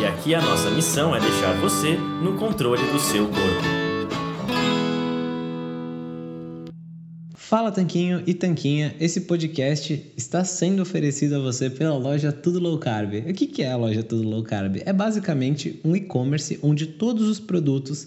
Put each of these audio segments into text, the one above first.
E aqui a nossa missão é deixar você no controle do seu corpo. Fala Tanquinho e Tanquinha, esse podcast está sendo oferecido a você pela loja Tudo Low Carb. O que é a loja Tudo Low Carb? É basicamente um e-commerce onde todos os produtos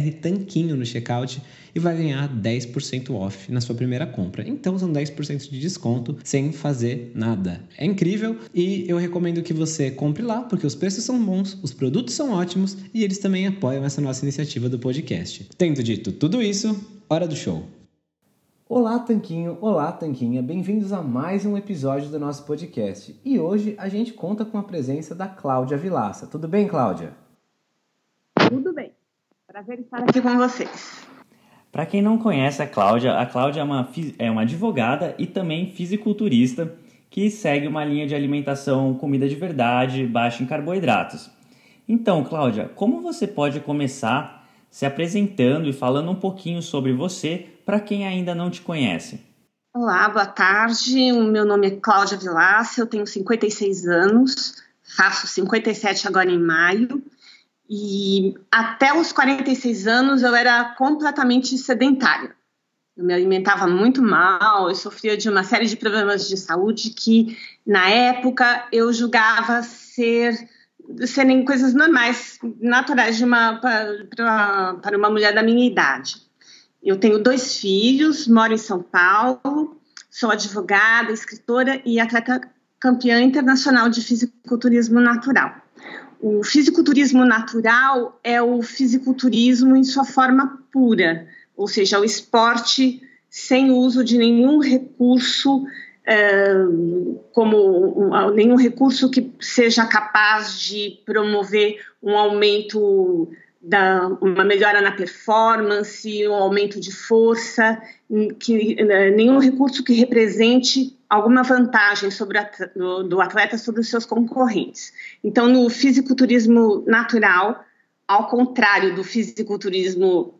Tanquinho no checkout e vai ganhar 10% off na sua primeira compra. Então são 10% de desconto sem fazer nada. É incrível e eu recomendo que você compre lá porque os preços são bons, os produtos são ótimos e eles também apoiam essa nossa iniciativa do podcast. Tendo dito tudo isso, hora do show. Olá, Tanquinho! Olá, Tanquinha! Bem-vindos a mais um episódio do nosso podcast. E hoje a gente conta com a presença da Cláudia Vilaça. Tudo bem, Cláudia? Tudo bem. Prazer estar aqui com vocês. Para quem não conhece a Cláudia, a Cláudia é uma, é uma advogada e também fisiculturista que segue uma linha de alimentação comida de verdade, baixa em carboidratos. Então, Cláudia, como você pode começar se apresentando e falando um pouquinho sobre você para quem ainda não te conhece? Olá, boa tarde. O meu nome é Cláudia Vilaça, eu tenho 56 anos, faço 57 agora em maio. E até os 46 anos eu era completamente sedentária. Eu me alimentava muito mal, eu sofria de uma série de problemas de saúde que, na época, eu julgava ser serem coisas normais, naturais de uma, para, para uma mulher da minha idade. Eu tenho dois filhos, moro em São Paulo, sou advogada, escritora e atleta campeã internacional de fisiculturismo natural. O fisiculturismo natural é o fisiculturismo em sua forma pura, ou seja, o esporte sem uso de nenhum recurso, é, como um, nenhum recurso que seja capaz de promover um aumento da, uma melhora na performance, um aumento de força, que, né, nenhum recurso que represente alguma vantagem sobre a, do, do atleta sobre os seus concorrentes. Então, no fisiculturismo natural, ao contrário do fisiculturismo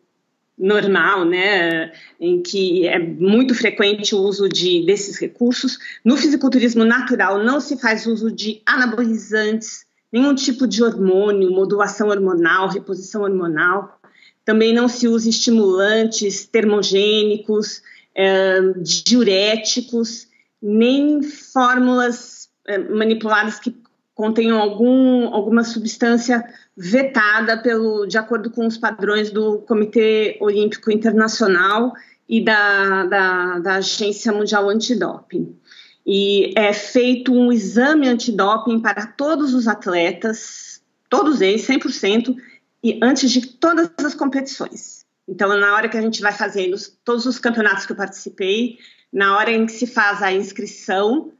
normal, né, em que é muito frequente o uso de, desses recursos, no fisiculturismo natural não se faz uso de anabolizantes, nenhum tipo de hormônio, modulação hormonal, reposição hormonal. Também não se usa estimulantes termogênicos, é, diuréticos nem fórmulas é, manipuladas que contenham algum, alguma substância vetada pelo, de acordo com os padrões do Comitê Olímpico Internacional e da, da, da Agência Mundial Antidoping. E é feito um exame antidoping para todos os atletas, todos eles, 100%, e antes de todas as competições. Então, na hora que a gente vai fazendo todos os campeonatos que eu participei, na hora em que se faz a inscrição,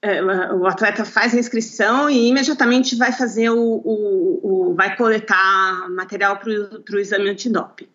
é, o atleta faz a inscrição e imediatamente vai fazer o, o, o vai coletar material para o exame antidoping.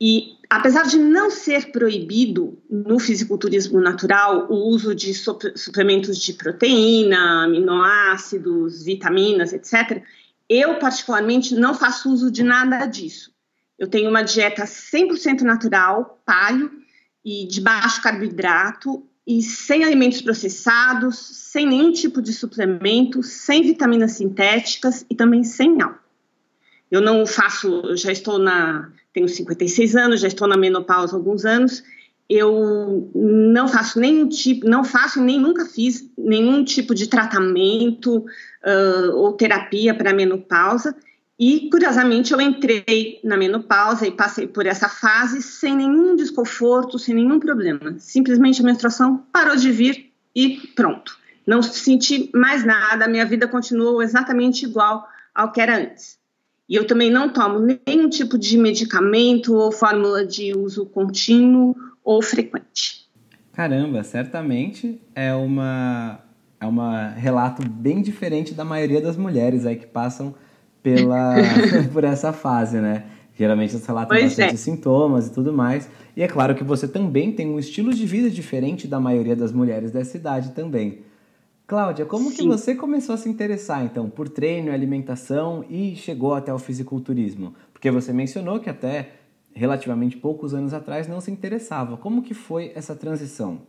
E apesar de não ser proibido no fisiculturismo natural o uso de suplementos de proteína, aminoácidos, vitaminas, etc., eu particularmente não faço uso de nada disso. Eu tenho uma dieta 100% natural, paleo, e de baixo carboidrato e sem alimentos processados, sem nenhum tipo de suplemento, sem vitaminas sintéticas e também sem álcool. Eu não faço, já estou na, tenho 56 anos, já estou na menopausa há alguns anos. Eu não faço nenhum tipo, não faço nem nunca fiz nenhum tipo de tratamento uh, ou terapia para menopausa. E, curiosamente, eu entrei na menopausa e passei por essa fase sem nenhum desconforto, sem nenhum problema. Simplesmente a menstruação parou de vir e pronto. Não senti mais nada, minha vida continuou exatamente igual ao que era antes. E eu também não tomo nenhum tipo de medicamento ou fórmula de uso contínuo ou frequente. Caramba, certamente é uma é um relato bem diferente da maioria das mulheres aí que passam pela por essa fase, né? Geralmente elas relatam pois bastante é. sintomas e tudo mais. E é claro que você também tem um estilo de vida diferente da maioria das mulheres dessa idade também. Cláudia, como Sim. que você começou a se interessar então por treino e alimentação e chegou até o fisiculturismo? Porque você mencionou que até relativamente poucos anos atrás não se interessava. Como que foi essa transição?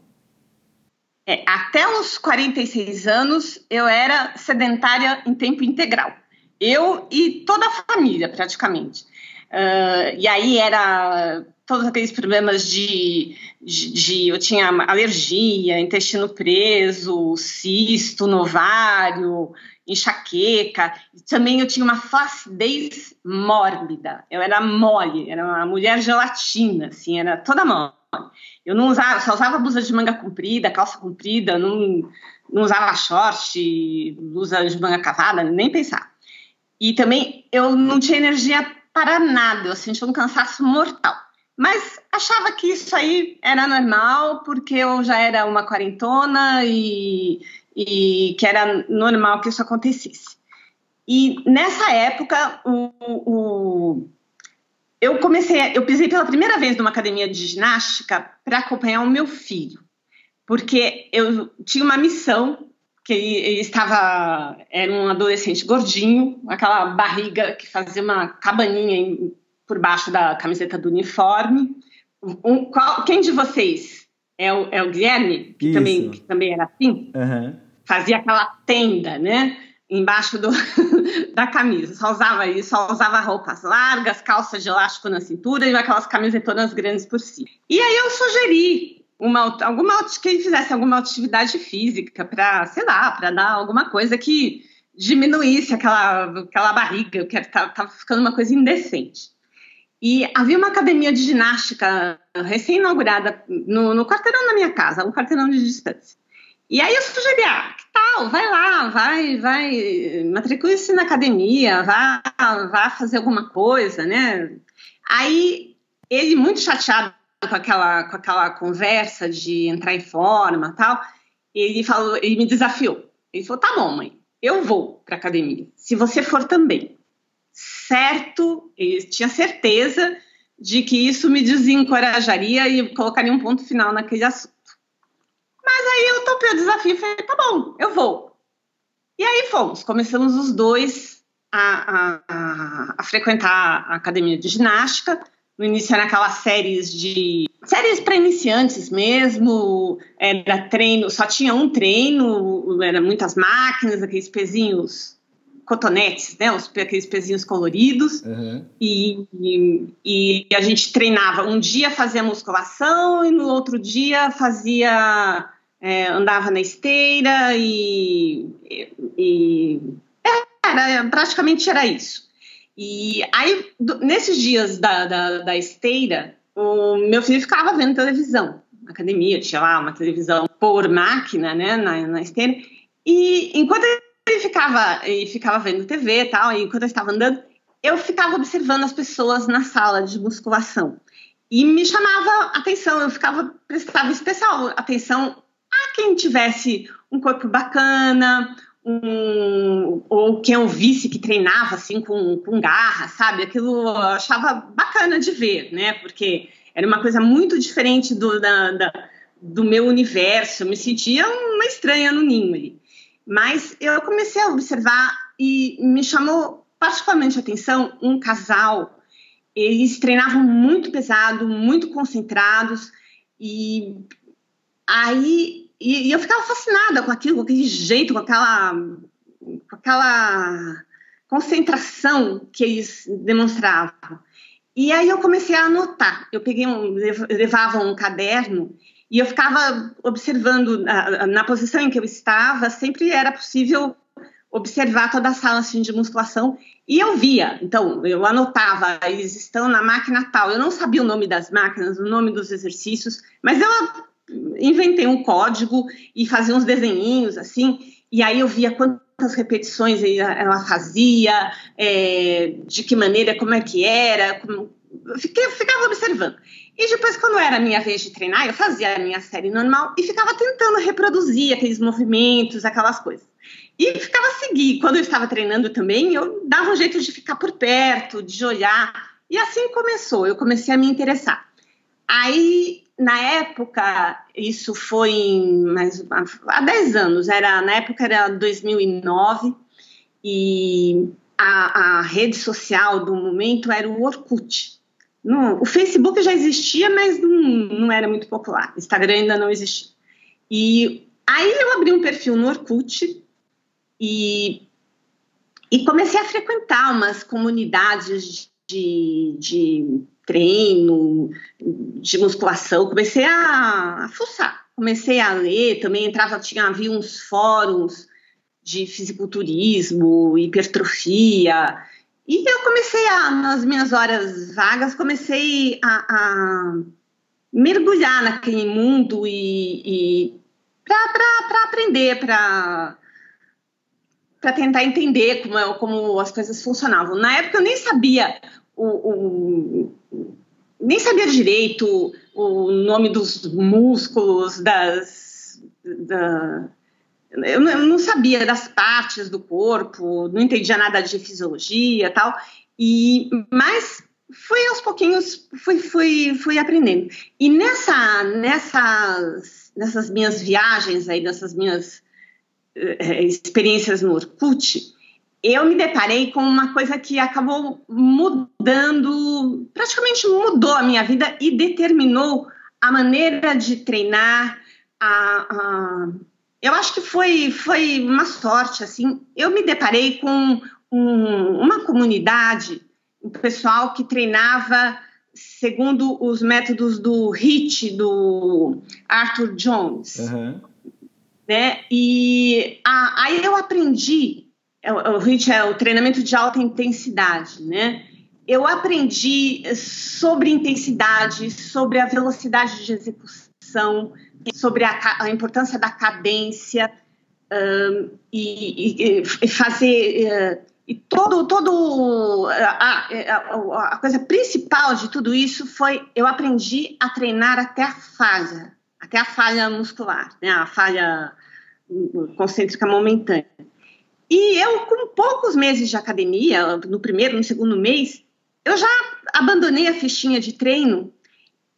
É, até os 46 anos eu era sedentária em tempo integral. Eu e toda a família, praticamente. Uh, e aí era todos aqueles problemas de, de, de, eu tinha alergia, intestino preso, cisto no ovário, enxaqueca. Também eu tinha uma flacidez mórbida. Eu era mole, era uma mulher gelatina, assim, era toda mole. Eu não usava, só usava blusa de manga comprida, calça comprida, não, não usava short, blusa de manga cavada, nem pensar. E também eu não tinha energia para nada, eu sentia um cansaço mortal. Mas achava que isso aí era normal, porque eu já era uma quarentona e, e que era normal que isso acontecesse. E nessa época, o, o, eu comecei, eu pisei pela primeira vez numa academia de ginástica para acompanhar o meu filho, porque eu tinha uma missão que ele estava era um adolescente gordinho, aquela barriga que fazia uma cabaninha em, por baixo da camiseta do uniforme. Um, qual, quem de vocês é o, é o Guilherme, que também, que também era assim? Uhum. Fazia aquela tenda, né? Embaixo do, da camisa. Só usava isso, só usava roupas largas, calça de elástico na cintura e aquelas camisetonas grandes por cima. E aí eu sugeri uma, alguma, que ele fizesse alguma atividade física para, sei lá, para dar alguma coisa que diminuísse aquela, aquela barriga, que estava ficando uma coisa indecente. E havia uma academia de ginástica recém-inaugurada no, no quarteirão da minha casa, um quarteirão de distância. E aí eu sugeri, ah, que tal, vai lá, vai, vai, matricule-se na academia, vá, vá fazer alguma coisa, né? Aí ele, muito chateado com aquela, com aquela conversa de entrar em forma tal, ele falou, ele me desafiou. Ele falou, tá bom, mãe, eu vou para academia, se você for também certo, ele tinha certeza de que isso me desencorajaria e colocaria um ponto final naquele assunto. Mas aí eu topei o desafio e falei, tá bom, eu vou. E aí fomos, começamos os dois a, a, a frequentar a academia de ginástica. No início eram aquelas séries de séries para iniciantes mesmo, era treino, só tinha um treino, era muitas máquinas, aqueles pezinhos cotonetes, né? Os, aqueles pezinhos coloridos. Uhum. E, e, e, a gente treinava. Um dia fazia musculação e no outro dia fazia. É, andava na esteira e, e era, praticamente era isso. E aí, do, nesses dias da, da, da, esteira, o meu filho ficava vendo televisão. Na academia, tinha lá uma televisão por máquina, né, na, na esteira. E enquanto e ficava, e ficava vendo TV e tal, e enquanto eu estava andando, eu ficava observando as pessoas na sala de musculação. E me chamava atenção, eu ficava, prestava especial atenção a quem tivesse um corpo bacana, um, ou quem eu visse que treinava assim com, com garra, sabe? Aquilo eu achava bacana de ver, né? Porque era uma coisa muito diferente do, da, da, do meu universo, eu me sentia uma estranha no ninho ali. Mas eu comecei a observar e me chamou particularmente a atenção um casal. Eles treinavam muito pesado, muito concentrados e aí e, e eu ficava fascinada com aquilo, com aquele jeito, com aquela com aquela concentração que eles demonstravam. E aí eu comecei a anotar. Eu peguei um, levava um caderno e eu ficava observando na, na posição em que eu estava, sempre era possível observar toda a sala assim, de musculação e eu via. Então, eu anotava, eles estão na máquina tal. Eu não sabia o nome das máquinas, o nome dos exercícios, mas eu inventei um código e fazia uns desenhinhos assim, e aí eu via quantas repetições ela fazia, é, de que maneira, como é que era, como, fiquei, ficava observando. E depois, quando era a minha vez de treinar, eu fazia a minha série normal e ficava tentando reproduzir aqueles movimentos, aquelas coisas. E ficava a seguir. Quando eu estava treinando também, eu dava um jeito de ficar por perto, de olhar. E assim começou, eu comecei a me interessar. Aí, na época, isso foi em, mais, há 10 anos, era, na época era 2009, e a, a rede social do momento era o Orkut. No, o Facebook já existia, mas não, não era muito popular. Instagram ainda não existia. E aí eu abri um perfil no Orkut e, e comecei a frequentar umas comunidades de, de treino, de musculação. Comecei a, a fuçar, comecei a ler, também entrava, tinha, havia uns fóruns de fisiculturismo, hipertrofia, e eu comecei a, nas minhas horas vagas, comecei a, a mergulhar naquele mundo e, e para aprender, para para tentar entender como, é, como as coisas funcionavam. Na época eu nem sabia o, o, nem sabia direito o nome dos músculos, das, da, eu não sabia das partes do corpo, não entendia nada de fisiologia tal, e mas fui aos pouquinhos, fui, fui, fui aprendendo. E nessa, nessas, nessas minhas viagens aí, nessas minhas eh, experiências no Orkut, eu me deparei com uma coisa que acabou mudando, praticamente mudou a minha vida e determinou a maneira de treinar, a, a eu acho que foi, foi uma sorte, assim. Eu me deparei com um, uma comunidade, um pessoal que treinava segundo os métodos do HIT, do Arthur Jones. Uhum. Né? E a, aí eu aprendi, o, o HIT é o treinamento de alta intensidade, né? Eu aprendi sobre intensidade, sobre a velocidade de execução, sobre a, a importância da cadência um, e, e, fazer uh, e todo todo a, a, a, coisa principal de tudo isso foi eu aprendi a treinar até a falha até a falha muscular né a falha concêntrica momentânea e eu com poucos meses de academia no primeiro no segundo mês eu já abandonei a fichinha de treino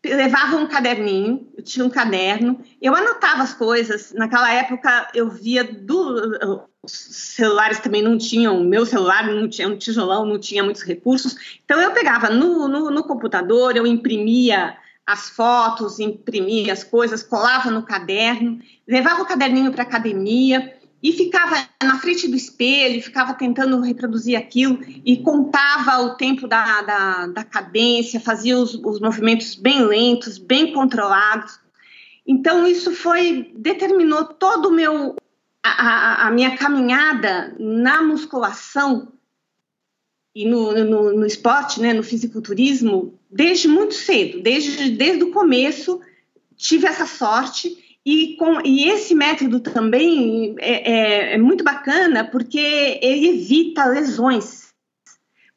levava um caderninho, eu tinha um caderno, eu anotava as coisas. Naquela época eu via do, os celulares também não tinham, meu celular não tinha um tijolão, não tinha muitos recursos. Então eu pegava no, no, no computador, eu imprimia as fotos, imprimia as coisas, colava no caderno, levava o caderninho para academia e ficava na frente do espelho, ficava tentando reproduzir aquilo e contava o tempo da, da, da cadência, fazia os, os, movimentos bem lentos, bem controlados. Então isso foi determinou todo o meu a, a, minha caminhada na musculação e no, no, no, esporte, né, no fisiculturismo, desde muito cedo, desde, desde o começo tive essa sorte e, com, e esse método também é, é, é muito bacana porque ele evita lesões.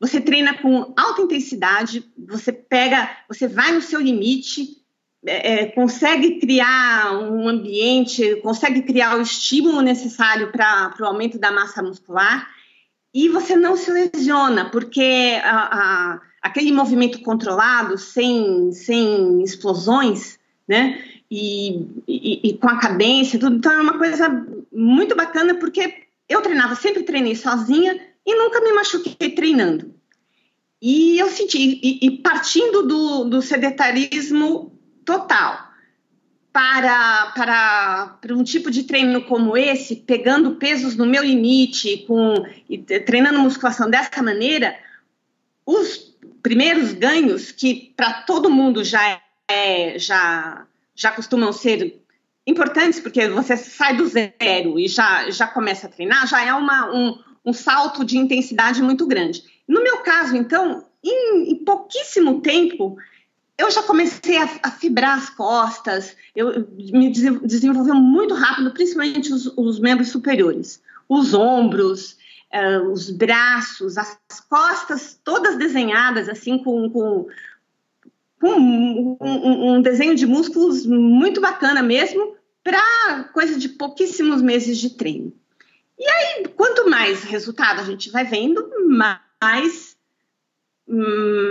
Você treina com alta intensidade, você pega, você vai no seu limite, é, é consegue criar um ambiente, consegue criar o estímulo necessário para o aumento da massa muscular e você não se lesiona, porque a, a, aquele movimento controlado, sem, sem explosões, né? E, e, com a cadência, tudo. Então é uma coisa muito bacana porque eu treinava, sempre treinei sozinha e nunca me machuquei treinando. E eu senti, e, e partindo do, do sedentarismo total, para, para, para um tipo de treino como esse, pegando pesos no meu limite, com, treinando musculação dessa maneira, os primeiros ganhos, que para todo mundo já, é, já, já costumam ser importantes, porque você sai do zero e já, já começa a treinar, já é uma, um, um salto de intensidade muito grande. No meu caso, então, em, em pouquíssimo tempo, eu já comecei a, a, fibrar as costas, eu me desenvolveu muito rápido, principalmente os, os membros superiores, os ombros, uh, os braços, as costas todas desenhadas assim com, com, com um, um, um, desenho de músculos muito bacana mesmo para coisa de pouquíssimos meses de treino. E aí, quanto mais resultado a gente vai vendo, mais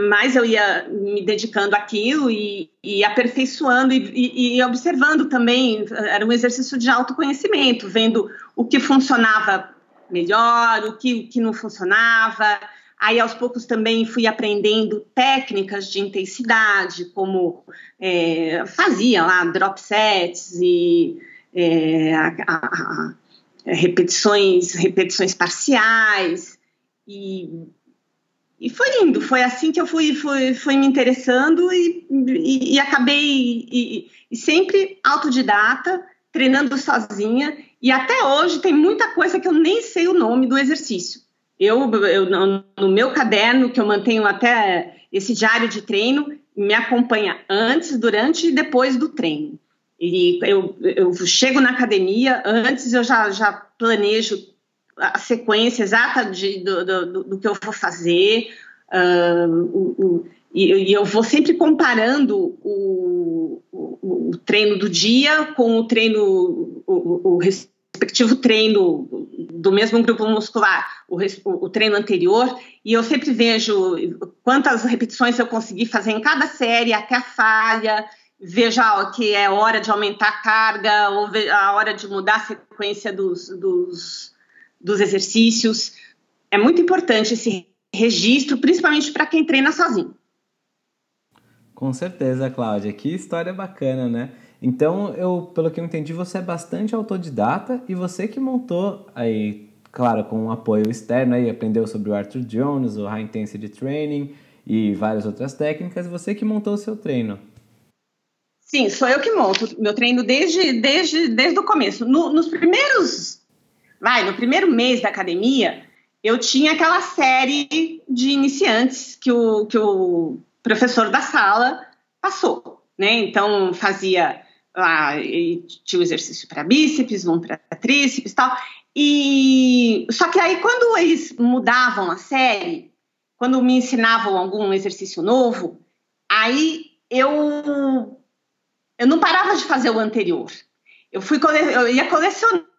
mais eu ia me dedicando àquilo e, e aperfeiçoando e, e, e, observando também. Era um exercício de autoconhecimento, vendo o que funcionava melhor, o que, que não funcionava. Aí, aos poucos, também fui aprendendo técnicas de intensidade, como é, fazia lá drop sets e é, a, a, repetições, repetições parciais. E e foi indo, foi assim que eu fui, fui, fui me interessando e, e, e acabei e, e, sempre autodidata, treinando sozinha. E até hoje tem muita coisa que eu nem sei o nome do exercício. Eu, eu no meu caderno que eu mantenho até esse diário de treino me acompanha antes, durante e depois do treino. E eu, eu chego na academia, antes eu já, já planejo a sequência exata de, do, do, do, que eu vou fazer. Uh, e, e, eu vou sempre comparando o, o, o, treino do dia com o treino, o, o, respectivo treino do mesmo grupo muscular, o, treino anterior, e eu sempre vejo quantas repetições eu consegui fazer em cada série até a falha, veja ó, que é hora de aumentar a carga, ou a hora de mudar a sequência dos, dos dos exercícios. É muito importante esse registro, principalmente para quem treina sozinho. Com certeza, Cláudia. Que história bacana, né? Então, eu, pelo que eu entendi, você é bastante autodidata e você que montou aí, claro, com um apoio externo aí, aprendeu sobre o Arthur Jones, o High Intensity Training e várias outras técnicas, você que montou o seu treino. Sim, sou eu que monto meu treino desde, desde, desde o começo. No, nos primeiros vai, no primeiro mês da academia, eu tinha aquela série de iniciantes que o, que o professor da sala passou, né? Então fazia lá, tinha o exercício para bíceps, um para tríceps e tal. E só que aí quando eles mudavam a série, quando me ensinavam algum exercício novo, aí eu eu não parava de fazer o anterior. Eu fui eu ia colecionando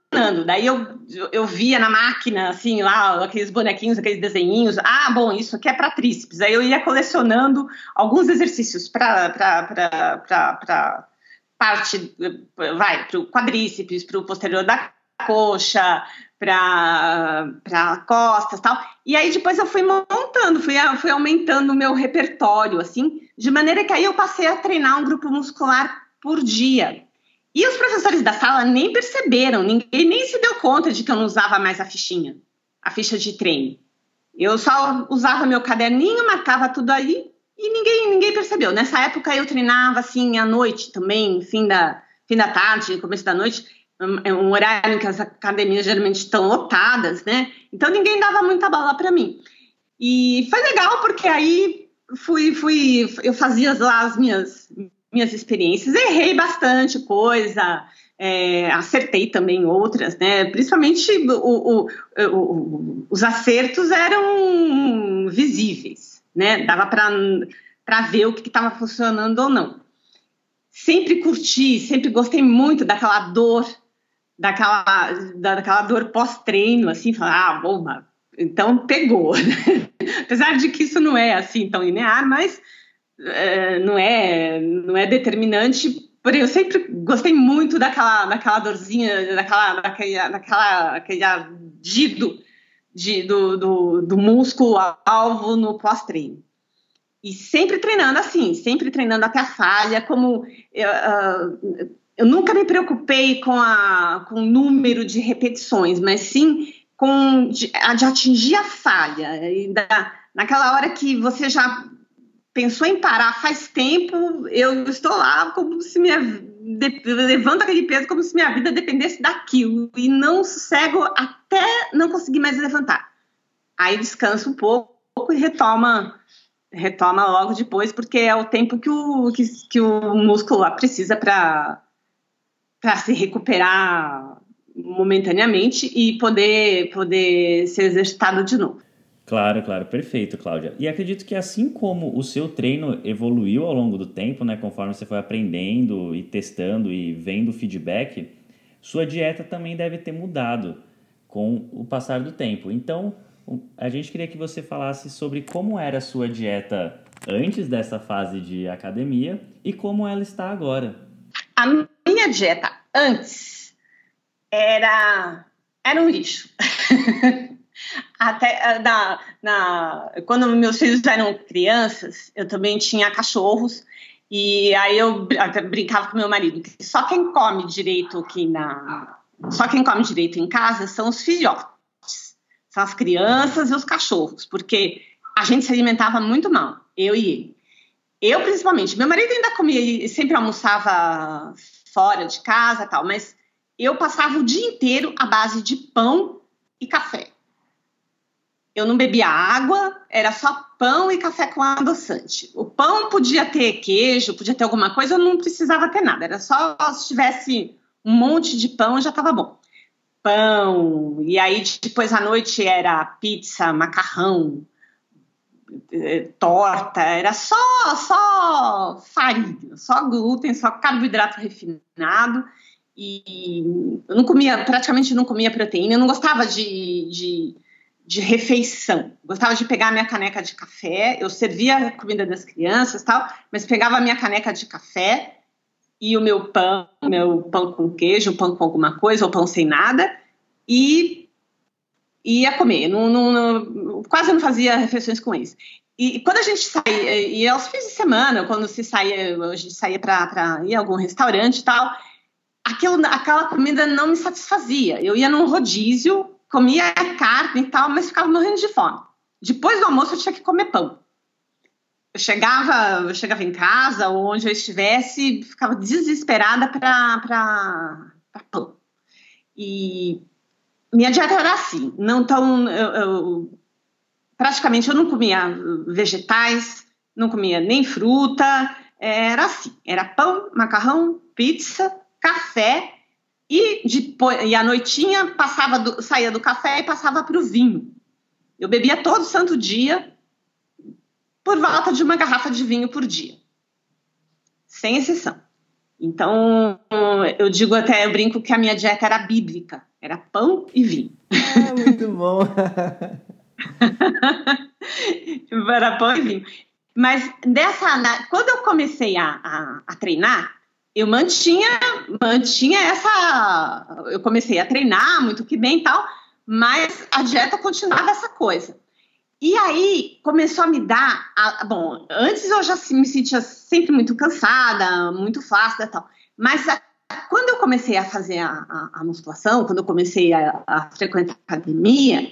Daí eu, eu via na máquina, assim, lá, aqueles bonequinhos, aqueles desenhinhos. Ah, bom, isso aqui é para tríceps. Aí eu ia colecionando alguns exercícios para parte, vai, para o quadríceps, para o posterior da coxa, para costas tal. E aí depois eu fui montando, fui, fui aumentando o meu repertório, assim, de maneira que aí eu passei a treinar um grupo muscular por dia. E os professores da sala nem perceberam, ninguém nem se deu conta de que eu não usava mais a fichinha, a ficha de treino. Eu só usava meu caderninho, marcava tudo aí e ninguém, ninguém percebeu. Nessa época eu treinava assim à noite também, fim da, fim da tarde, começo da noite, é um horário em que as academias geralmente estão lotadas, né? Então ninguém dava muita bola para mim. E foi legal porque aí fui, fui, eu fazia lá as minhas minhas experiências. Errei bastante coisa, é, acertei também outras, né? Principalmente o, o, o, os acertos eram visíveis, né? Dava para ver o que estava funcionando ou não. Sempre curti, sempre gostei muito daquela dor, daquela, daquela dor pós-treino, assim, falar, ah, bom, então pegou. Apesar de que isso não é assim tão linear, mas é, não é não é determinante porém eu sempre gostei muito daquela daquela dorzinha daquela daquela, daquela aquele ardido de, do, do, do músculo alvo no pós-treino e sempre treinando assim sempre treinando até a falha como eu, uh, eu nunca me preocupei com, a, com o número de repetições, mas sim com de, de atingir a falha. Da, naquela hora que você já pensou em parar faz tempo, eu estou lá como se minha levanto aquele peso como se minha vida dependesse daquilo e não sossego até não conseguir mais levantar. Aí descansa um pouco e retoma retoma logo depois, porque é o tempo que o, que, que o músculo precisa para se recuperar momentaneamente e poder, poder ser exercitado de novo. Claro, claro, perfeito, Cláudia. E acredito que assim como o seu treino evoluiu ao longo do tempo, né, conforme você foi aprendendo e testando e vendo feedback, sua dieta também deve ter mudado com o passar do tempo. Então, a gente queria que você falasse sobre como era a sua dieta antes dessa fase de academia e como ela está agora. A minha dieta antes era era um lixo. Até ah, na, na, quando meus filhos eram crianças, eu também tinha cachorros. E aí eu até brincava com meu marido que só quem come direito aqui na. Só quem come direito em casa são os filhotes. São as crianças e os cachorros, porque a gente se alimentava muito mal, eu e ele. Eu, principalmente. Meu marido ainda comia, sempre almoçava fora de casa tal, mas eu passava o dia inteiro à base de pão e café. Eu não bebia água, era só pão e café com adoçante. O pão podia ter queijo, podia ter alguma coisa, eu não precisava ter nada. Era só se tivesse um monte de pão já estava bom. Pão, e aí depois à noite era pizza, macarrão, eh, torta, era só só farinha, só glúten, só carboidrato refinado e eu não comia, praticamente não comia proteína, eu não gostava de, de de refeição. Gostava de pegar a minha caneca de café, eu servia a comida das crianças tal, mas pegava a minha caneca de café e o meu pão, meu pão com queijo, pão com alguma coisa, ou pão sem nada, e ia comer. Não, não, não, quase não fazia refeições com isso. E quando a gente saía, e aos fins de semana, quando se saía, a gente saía para ir a algum restaurante e tal, aquilo, aquela comida não me satisfazia. Eu ia num rodízio comia carne e tal, mas ficava morrendo de fome. Depois do almoço eu tinha que comer pão. Eu chegava, eu chegava em casa ou onde eu estivesse, ficava desesperada para pão. E minha dieta era assim, não tão eu, eu, praticamente eu não comia vegetais, não comia nem fruta, era assim, era pão, macarrão, pizza, café e, depois, e à noitinha passava do, saía do café e passava para o vinho. Eu bebia todo santo dia, por volta de uma garrafa de vinho por dia, sem exceção. Então, eu digo até, eu brinco que a minha dieta era bíblica, era pão e vinho. Ah, muito bom! era pão e vinho. Mas dessa, quando eu comecei a, a, a treinar, eu mantinha, mantinha essa. Eu comecei a treinar muito que bem e tal, mas a dieta continuava essa coisa. E aí começou a me dar. A, bom, antes eu já me sentia sempre muito cansada, muito flácida e tal, mas a, quando eu comecei a fazer a, a, musculação, quando eu comecei a, frequentar a academia,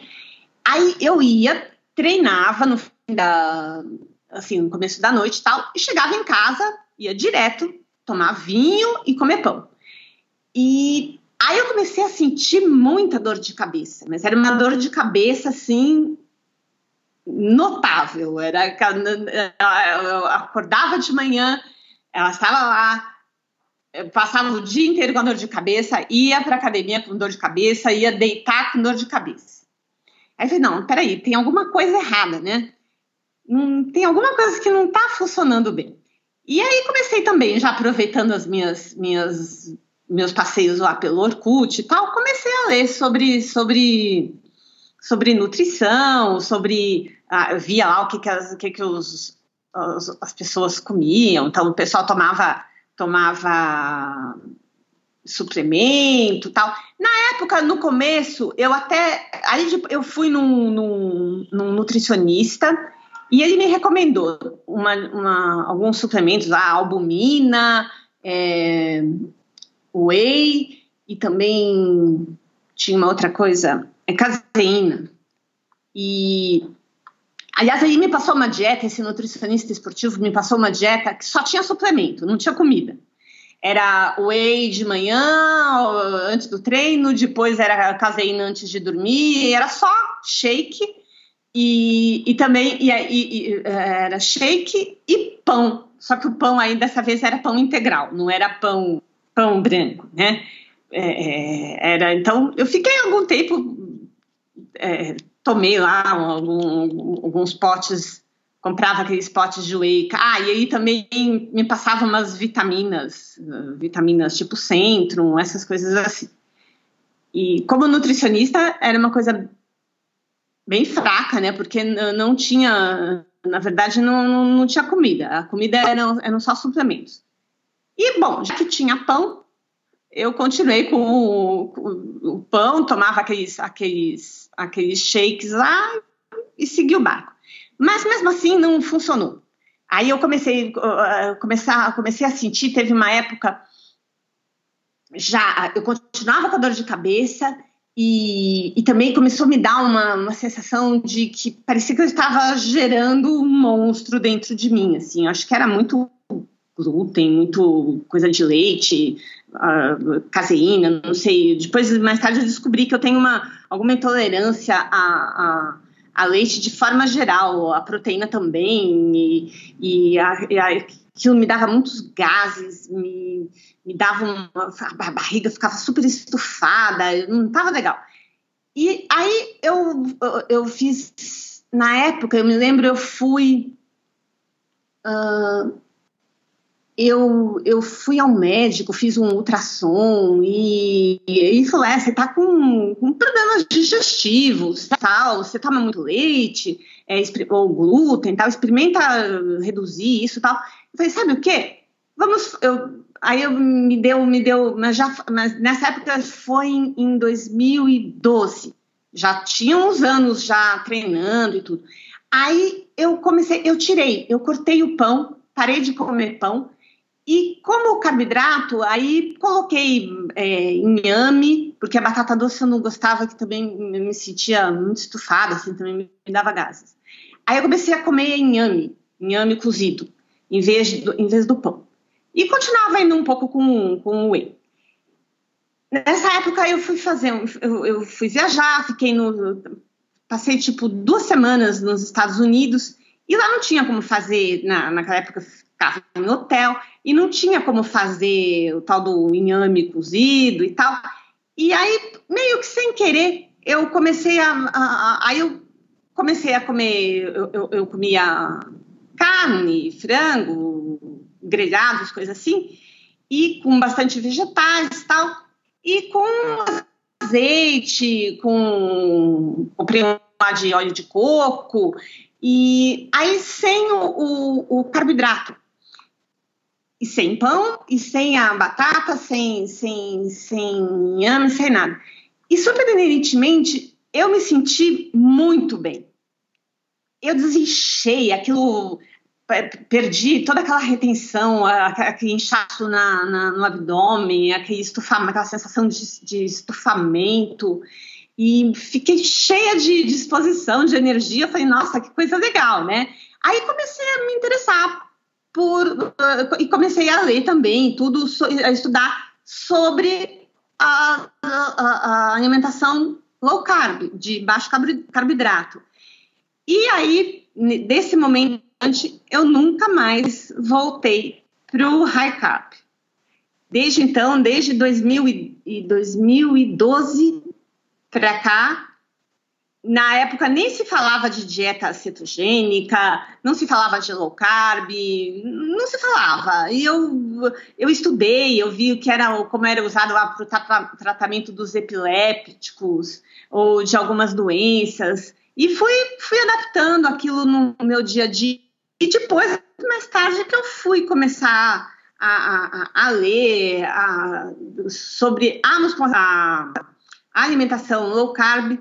aí eu ia, treinava no da. assim, no começo da noite e tal, e chegava em casa, ia direto tomar vinho e comer pão. E aí eu comecei a sentir muita dor de cabeça, mas era uma dor de cabeça assim notável. Era eu acordava de manhã, ela estava lá, passava o dia inteiro com dor de cabeça, ia para academia com dor de cabeça, ia deitar com dor de cabeça. Aí eu falei, não, peraí, tem alguma coisa errada, né? Hum, tem alguma coisa que não está funcionando bem. E aí comecei também, já aproveitando as minhas, minhas meus passeios lá pelo Orkut e tal, comecei a ler sobre, sobre, sobre nutrição, sobre. Ah, eu via lá o que, que, as, que, que os, as, as pessoas comiam, então o pessoal tomava, tomava suplemento tal. Na época, no começo, eu até. Aí eu fui num, num, num nutricionista e ele me recomendou uma, uma, alguns suplementos, a albumina, é, whey e também tinha uma outra coisa, é caseína. E aliás, aí me passou uma dieta, esse nutricionista esportivo me passou uma dieta que só tinha suplemento, não tinha comida. Era whey de manhã, antes do treino, depois era caseína antes de dormir, era só shake e, e também e, e, era shake e pão. Só que o pão aí dessa vez era pão integral, não era pão pão branco, né? É, é era então eu fiquei algum tempo é, tomei lá alguns potes comprava aqueles potes de whey. Ah, e aí também me passava umas vitaminas, vitaminas tipo Centrum, essas coisas assim. E como nutricionista era uma coisa bem fraca, né? Porque não tinha, na verdade, não, não, não tinha comida. A comida eram, eram só suplementos. E, bom, já que tinha pão, eu continuei com o, com o pão, tomava aqueles, aqueles, aqueles shakes lá e segui o barco. Mas mesmo assim não funcionou. Aí eu comecei, uh, começar, comecei a sentir, teve uma época já eu continuava com a dor de cabeça e, e também começou a me dar uma, uma sensação de que parecia que eu estava gerando um monstro dentro de mim, assim, acho que era muito glúten, muito coisa de leite, uh, caseína, não sei. Depois, mais tarde, eu descobri que eu tenho uma, alguma intolerância a, a, a leite de forma geral, a proteína também, e, e, a, a, aquilo me dava muitos gases, me, me dava uma, a barriga ficava super estufada, não estava legal. E aí eu, eu, eu, fiz, na época, eu me lembro, eu fui. Uh, eu, eu fui ao médico, fiz um ultrassom e, ele falou: é, você tá com, com problemas digestivos, tal, você toma muito leite, é, ou glúten, tal, experimenta reduzir isso tal. Eu falei, sabe o quê? Vamos. Eu, aí eu me deu, me deu, mas já mas nessa época foi em, em 2012. Já tinha uns anos já treinando e tudo. Aí eu comecei, eu tirei, eu cortei o pão, parei de comer pão e como carboidrato, aí coloquei é, inhame, porque a batata doce eu não gostava, que também me sentia muito estufada, assim, também me dava gases. Aí eu comecei a comer inhame, inhame cozido, em vez, do, em vez do pão. E continuava indo um pouco com, com o whey. Nessa época eu fui fazer, eu, eu fui viajar, fiquei no, passei tipo duas semanas nos Estados Unidos e lá não tinha como fazer, na, naquela época ficava em hotel e não tinha como fazer o tal do inhame cozido e tal. E aí, meio que sem querer, eu comecei a. a, a aí eu comecei a comer, eu, eu, eu comia carne, frango, grelhados, coisas assim, e com bastante vegetais e tal, e com azeite, com comprei um de óleo de coco, e aí sem o, o, o carboidrato e sem pão, e sem a batata, sem, sem, sem inhame, sem nada. E surpreendentemente, eu me senti muito bem. Eu desinchei aquilo, perdi toda aquela retenção, aquele inchaço na, na, no abdômen, aquele estufamento, aquela sensação de, de estufamento, e fiquei cheia de disposição, de energia. Falei, nossa, que coisa legal, né? Aí comecei a me interessar por e comecei a ler também tudo a estudar sobre a, a, a alimentação low carb de baixo carboidrato e aí desse momento eu nunca mais voltei para o high carb desde então desde 2000 e 2012 para cá na época nem se falava de dieta cetogênica, não se falava de low carb, não se falava. E eu, eu estudei, eu vi que era, como era usado lá para o tratamento dos epilépticos ou de algumas doenças. E fui, fui adaptando aquilo no meu dia a dia. E depois, mais tarde, que eu fui começar a, a, a ler a, sobre a, a alimentação low carb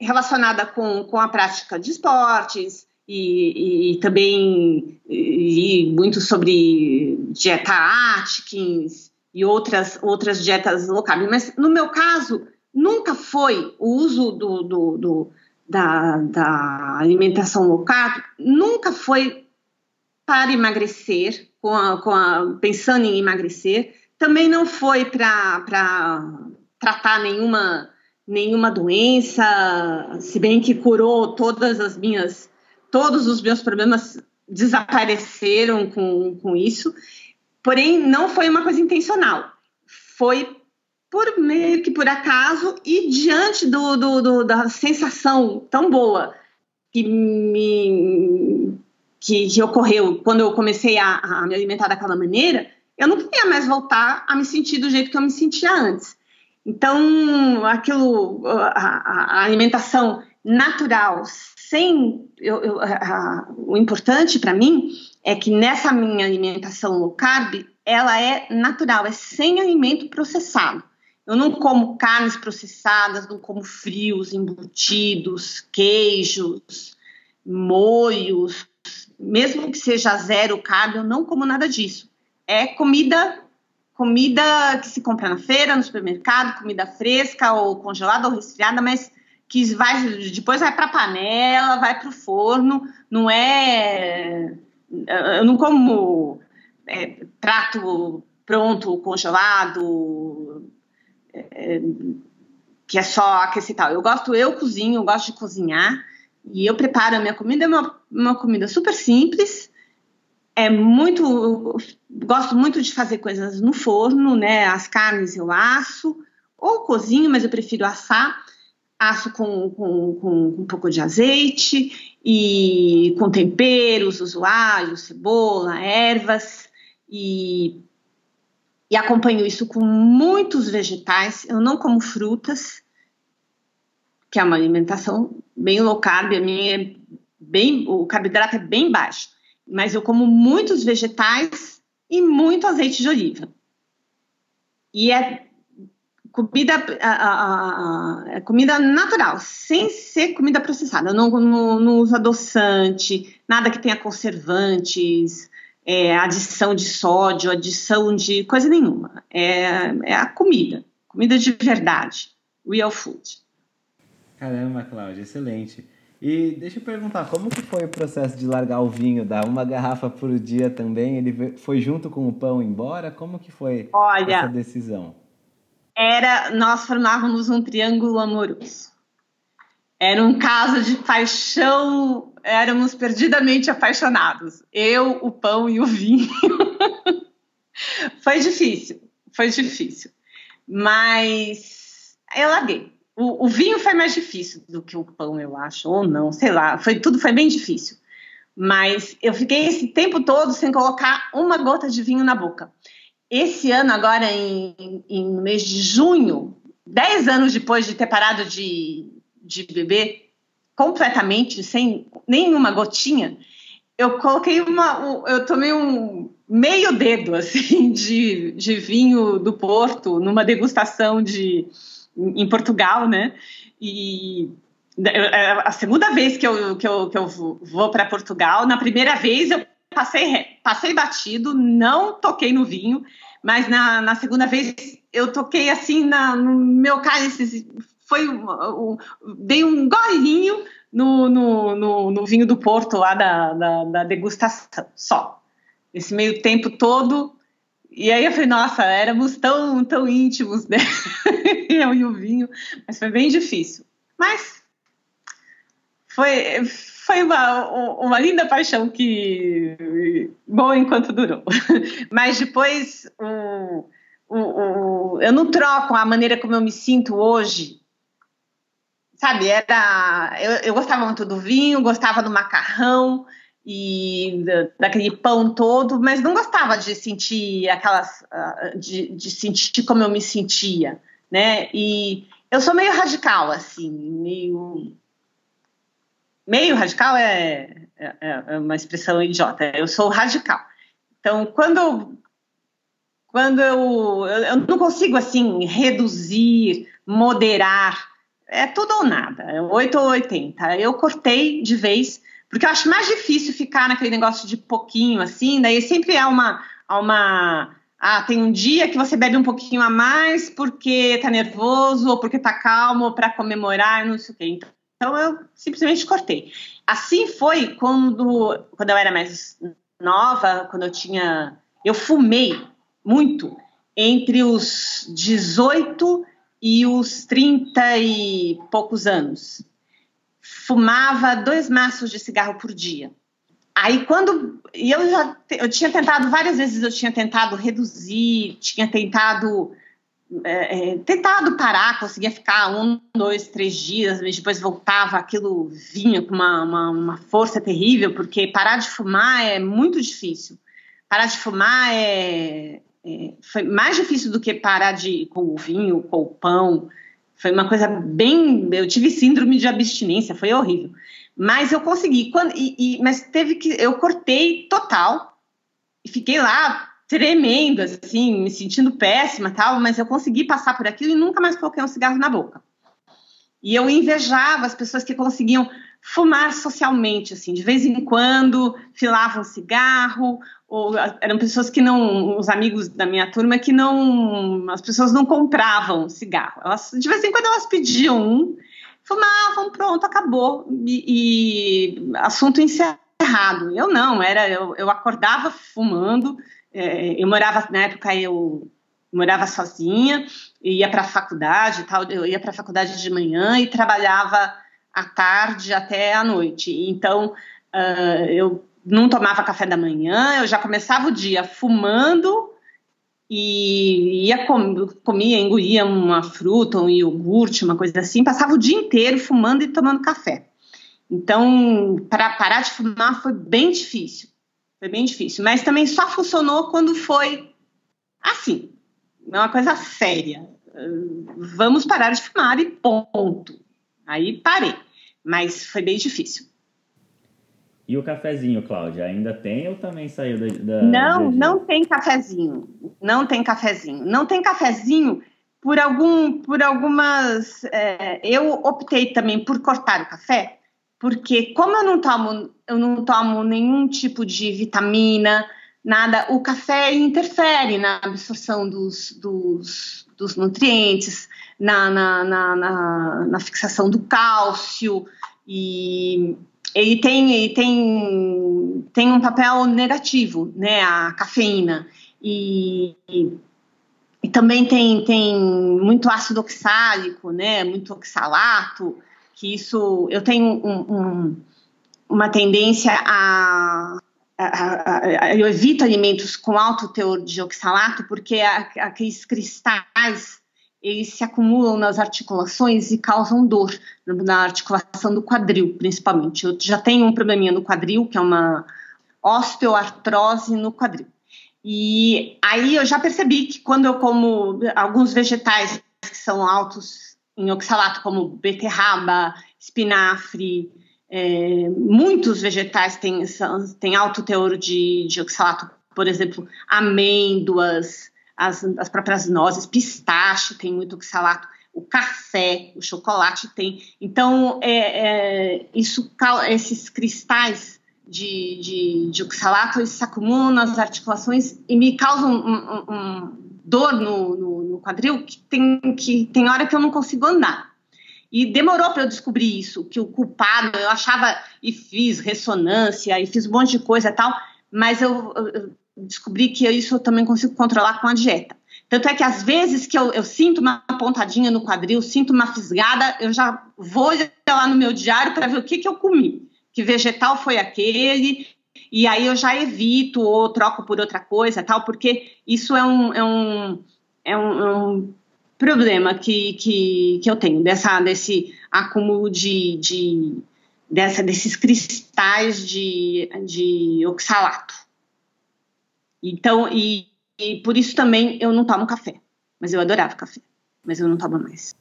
relacionada com, com a prática de esportes e, e, também e muito sobre dieta Atkins e outras, outras dietas low carb. Mas no meu caso, nunca foi o uso do, do, do da, da, alimentação low carb, nunca foi para emagrecer, com a, com a, pensando em emagrecer, também não foi para tratar nenhuma, nenhuma doença, se bem que curou todas as minhas, todos os meus problemas desapareceram com, com isso. Porém, não foi uma coisa intencional. Foi por meio que por acaso e diante do, do, do da sensação tão boa que me que, que ocorreu quando eu comecei a, a, me alimentar daquela maneira, eu não queria mais voltar a me sentir do jeito que eu me sentia antes. Então, aquilo, a, a alimentação natural, sem eu, eu, a, o importante para mim é que nessa minha alimentação low carb, ela é natural, é sem alimento processado. Eu não como carnes processadas, não como frios, embutidos, queijos, molhos, mesmo que seja zero carb, eu não como nada disso. É comida comida que se compra na feira, no supermercado, comida fresca ou congelada ou resfriada, mas que vai depois vai para a panela, vai para o forno, não é eu não como é, prato pronto, congelado, que é só aquecer tal. Eu gosto, eu cozinho, eu gosto de cozinhar e eu preparo a minha comida, é uma, uma comida super simples. É muito, gosto muito de fazer coisas no forno, né? As carnes eu asso ou cozinho, mas eu prefiro assar. Asso com, com, com um pouco de azeite e com temperos, usuário, cebola, ervas e, e acompanho isso com muitos vegetais. Eu não como frutas, que é uma alimentação bem low carb, a minha é bem, o carboidrato é bem baixo, mas eu como muitos vegetais e muito azeite de oliva. E é comida, a, a, a, comida natural, sem ser comida processada. Eu não, não, não uso adoçante, nada que tenha conservantes, é, adição de sódio, adição de coisa nenhuma. É, é a comida, comida de verdade, real food. Caramba, Cláudia, excelente. E deixa eu perguntar, como que foi o processo de largar o vinho, dar uma garrafa por dia também? Ele foi junto com o pão embora? Como que foi Olha, essa decisão? era nós formávamos um triângulo amoroso. Era um caso de paixão, éramos perdidamente apaixonados. Eu, o pão e o vinho. foi difícil, foi difícil. Mas eu larguei. O, o, vinho foi mais difícil do que o pão, eu acho, ou não, sei lá. Foi tudo foi bem difícil. Mas eu fiquei esse tempo todo sem colocar uma gota de vinho na boca. Esse ano, agora em, em no mês de junho, dez anos depois de ter parado de, de beber completamente, sem nenhuma gotinha, eu coloquei uma. Eu tomei um meio dedo assim de, de vinho do Porto numa degustação de em Portugal, né? E é a segunda vez que eu, que eu, que eu vou para Portugal, na primeira vez eu passei, passei batido, não toquei no vinho, mas na, na segunda vez eu toquei assim na, no meu cálice, foi um, dei um golinho no, no, no, no, vinho do Porto lá da, da, da degustação, só. Esse meio tempo todo, e aí eu falei, nossa, éramos tão, tão íntimos, né? eu e o vinho, mas foi bem difícil. Mas foi, foi uma, uma linda paixão que boa enquanto durou. Mas depois o, o, eu não troco a maneira como eu me sinto hoje. Sabe, era. Eu, eu gostava muito do vinho, gostava do macarrão e daquele pão todo, mas não gostava de sentir aquelas. Ah, de, de sentir como eu me sentia, né? E eu sou meio radical, assim, meio meio radical é, é, é, uma expressão idiota. Eu sou radical. Então, quando quando eu, eu não consigo assim reduzir, moderar, é tudo ou nada, é 8 ou 80. Eu cortei de vez, porque eu acho mais difícil ficar naquele negócio de pouquinho assim, daí sempre há uma, uma, Ah, tem um dia que você bebe um pouquinho a mais porque tá nervoso, ou porque tá calmo, ou para comemorar, não sei o quê. Então eu simplesmente cortei. Assim foi quando, quando eu era mais nova, quando eu tinha. Eu fumei muito entre os 18 e os 30 e poucos anos. Fumava dois maços de cigarro por dia. Aí quando e eu já eu tinha tentado várias vezes eu tinha tentado reduzir, tinha tentado é, é, tentado parar, conseguia ficar um, dois, três dias, mas depois voltava, aquilo vinha com uma, uma, uma, força terrível, porque parar de fumar é muito difícil. Parar de fumar é, é, foi mais difícil do que parar de com o vinho, com o pão. Foi uma coisa bem. Eu tive síndrome de abstinência, foi horrível. Mas eu consegui. Quando, e, e, mas teve que. Eu cortei total. E fiquei lá tremendo, assim, me sentindo péssima tal, mas eu consegui passar por aquilo e nunca mais coloquei um cigarro na boca. E eu invejava as pessoas que conseguiam fumar socialmente, assim, de vez em quando filavam cigarro, ou eram pessoas que não, os amigos da minha turma que não, as pessoas não compravam cigarro. Elas, de vez em quando elas pediam um, fumavam, pronto, acabou. E, e assunto encerrado. Eu não, era, eu, eu acordava fumando, é, eu morava, na época eu morava sozinha, ia para a faculdade tal, eu ia para a faculdade de manhã e trabalhava à tarde até à noite. Então, uh, eu não tomava café da manhã, eu já começava o dia fumando e ia com, comia, engolia uma fruta, um iogurte, uma coisa assim, passava o dia inteiro fumando e tomando café. Então, para parar de fumar foi bem difícil. Foi bem difícil. Mas também só funcionou quando foi assim. É uma coisa séria. Vamos parar de fumar e ponto. Aí parei. Mas foi bem difícil. E o cafezinho, Cláudia, ainda tem ou também saiu da. da não, não tem cafezinho. Não tem cafezinho. Não tem cafezinho por algum, por algumas. É, eu optei também por cortar o café, porque como eu não tomo, eu não tomo nenhum tipo de vitamina, nada, o café interfere na absorção dos, dos, dos nutrientes, na, na, na, na fixação do cálcio e ele tem, ele tem, tem um papel negativo, né, a cafeína, e, e, também tem, tem muito ácido oxálico, né, muito oxalato, que isso, eu tenho um, um, uma tendência a, eu evito alimentos com alto teor de oxalato, porque aqueles cristais eles se acumulam nas articulações e causam dor na articulação do quadril, principalmente. Eu já tenho um probleminha no quadril, que é uma osteoartrose no quadril. E aí eu já percebi que quando eu como alguns vegetais que são altos em oxalato, como beterraba, espinafre, é, muitos vegetais têm, têm alto teor de, de oxalato, por exemplo, amêndoas, as, as próprias nozes, pistache tem muito oxalato, o café, o chocolate tem. Então, é, é, isso, esses cristais de, de, de oxalato eles se acumulam nas articulações e me causam um, um, um dor no, no, no, quadril que tem, que tem hora que eu não consigo andar. E demorou para eu descobrir isso, que o culpado, eu achava, e fiz ressonância, e fiz um monte de coisa e tal, mas eu, eu descobri que isso eu também consigo controlar com a dieta. Tanto é que às vezes que eu, eu, sinto uma pontadinha no quadril, sinto uma fisgada, eu já vou lá no meu diário para ver o que, que eu comi, que vegetal foi aquele, e aí eu já evito ou troco por outra coisa, tal, porque isso é um, é um, é um, é um problema que, que, que eu tenho, dessa, desse acúmulo de, de dessa, desses cristais de, de oxalato. Então, e, e por isso também eu não tomo café. Mas eu adorava café. Mas eu não tomo mais.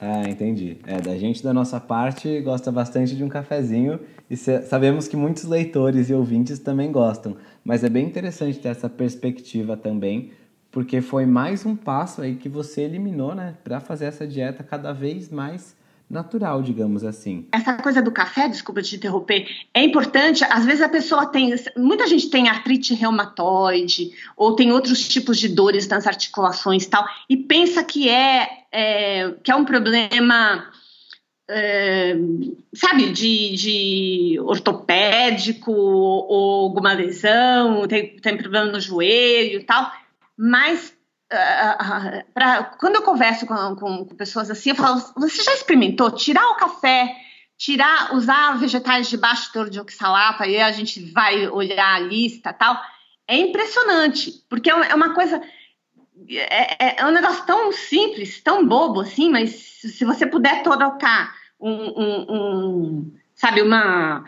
Ah, entendi. É, da gente da nossa parte gosta bastante de um cafezinho e sabemos que muitos leitores e ouvintes também gostam, mas é bem interessante ter essa perspectiva também, porque foi mais um passo aí que você eliminou, né, para fazer essa dieta cada vez mais natural, digamos assim. Essa coisa do café, desculpa te interromper, é importante. Às vezes a pessoa tem, muita gente tem artrite reumatoide ou tem outros tipos de dores nas articulações e tal, e pensa que é, é que é um problema é, sabe, de, de, ortopédico ou alguma lesão, tem, tem problema no joelho e tal, mas pra, quando eu converso com, com, com, pessoas assim, eu falo, você já experimentou tirar o café, tirar, usar vegetais de baixo teor de oxalato, aí a gente vai olhar a lista tal, é impressionante, porque é, é uma coisa... É, é, é, um negócio tão simples, tão bobo assim, mas se você puder trocar um, um, um sabe, uma,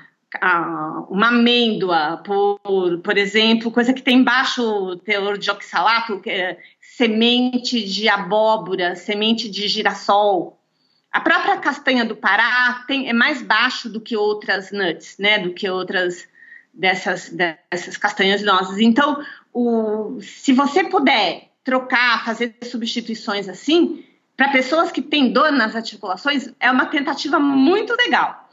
uma amêndoa, por, por exemplo, coisa que tem baixo teor de oxalato, é semente de abóbora, semente de girassol. A própria castanha do Pará tem, é mais baixo do que outras nuts, né, do que outras dessas, dessas castanhas nozes. Então, o, se você puder trocar, fazer substituições assim, para pessoas que têm dor nas articulações, é uma tentativa muito legal.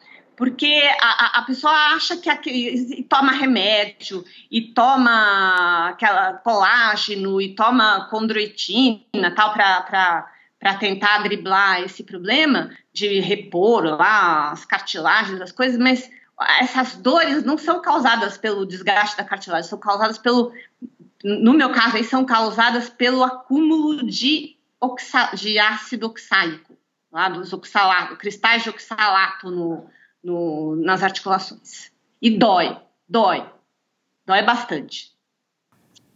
Porque a, a pessoa acha que aqui, toma remédio, e toma aquela colágeno, e toma condroitina, tal, para tentar driblar esse problema de repor lá as cartilagens, as coisas, mas essas dores não são causadas pelo desgaste da cartilagem, são causadas pelo, no meu caso, aí são causadas pelo acúmulo de de ácido oxálico, lá dos cristais de oxalato no, no, nas articulações. E dói, dói, dói bastante.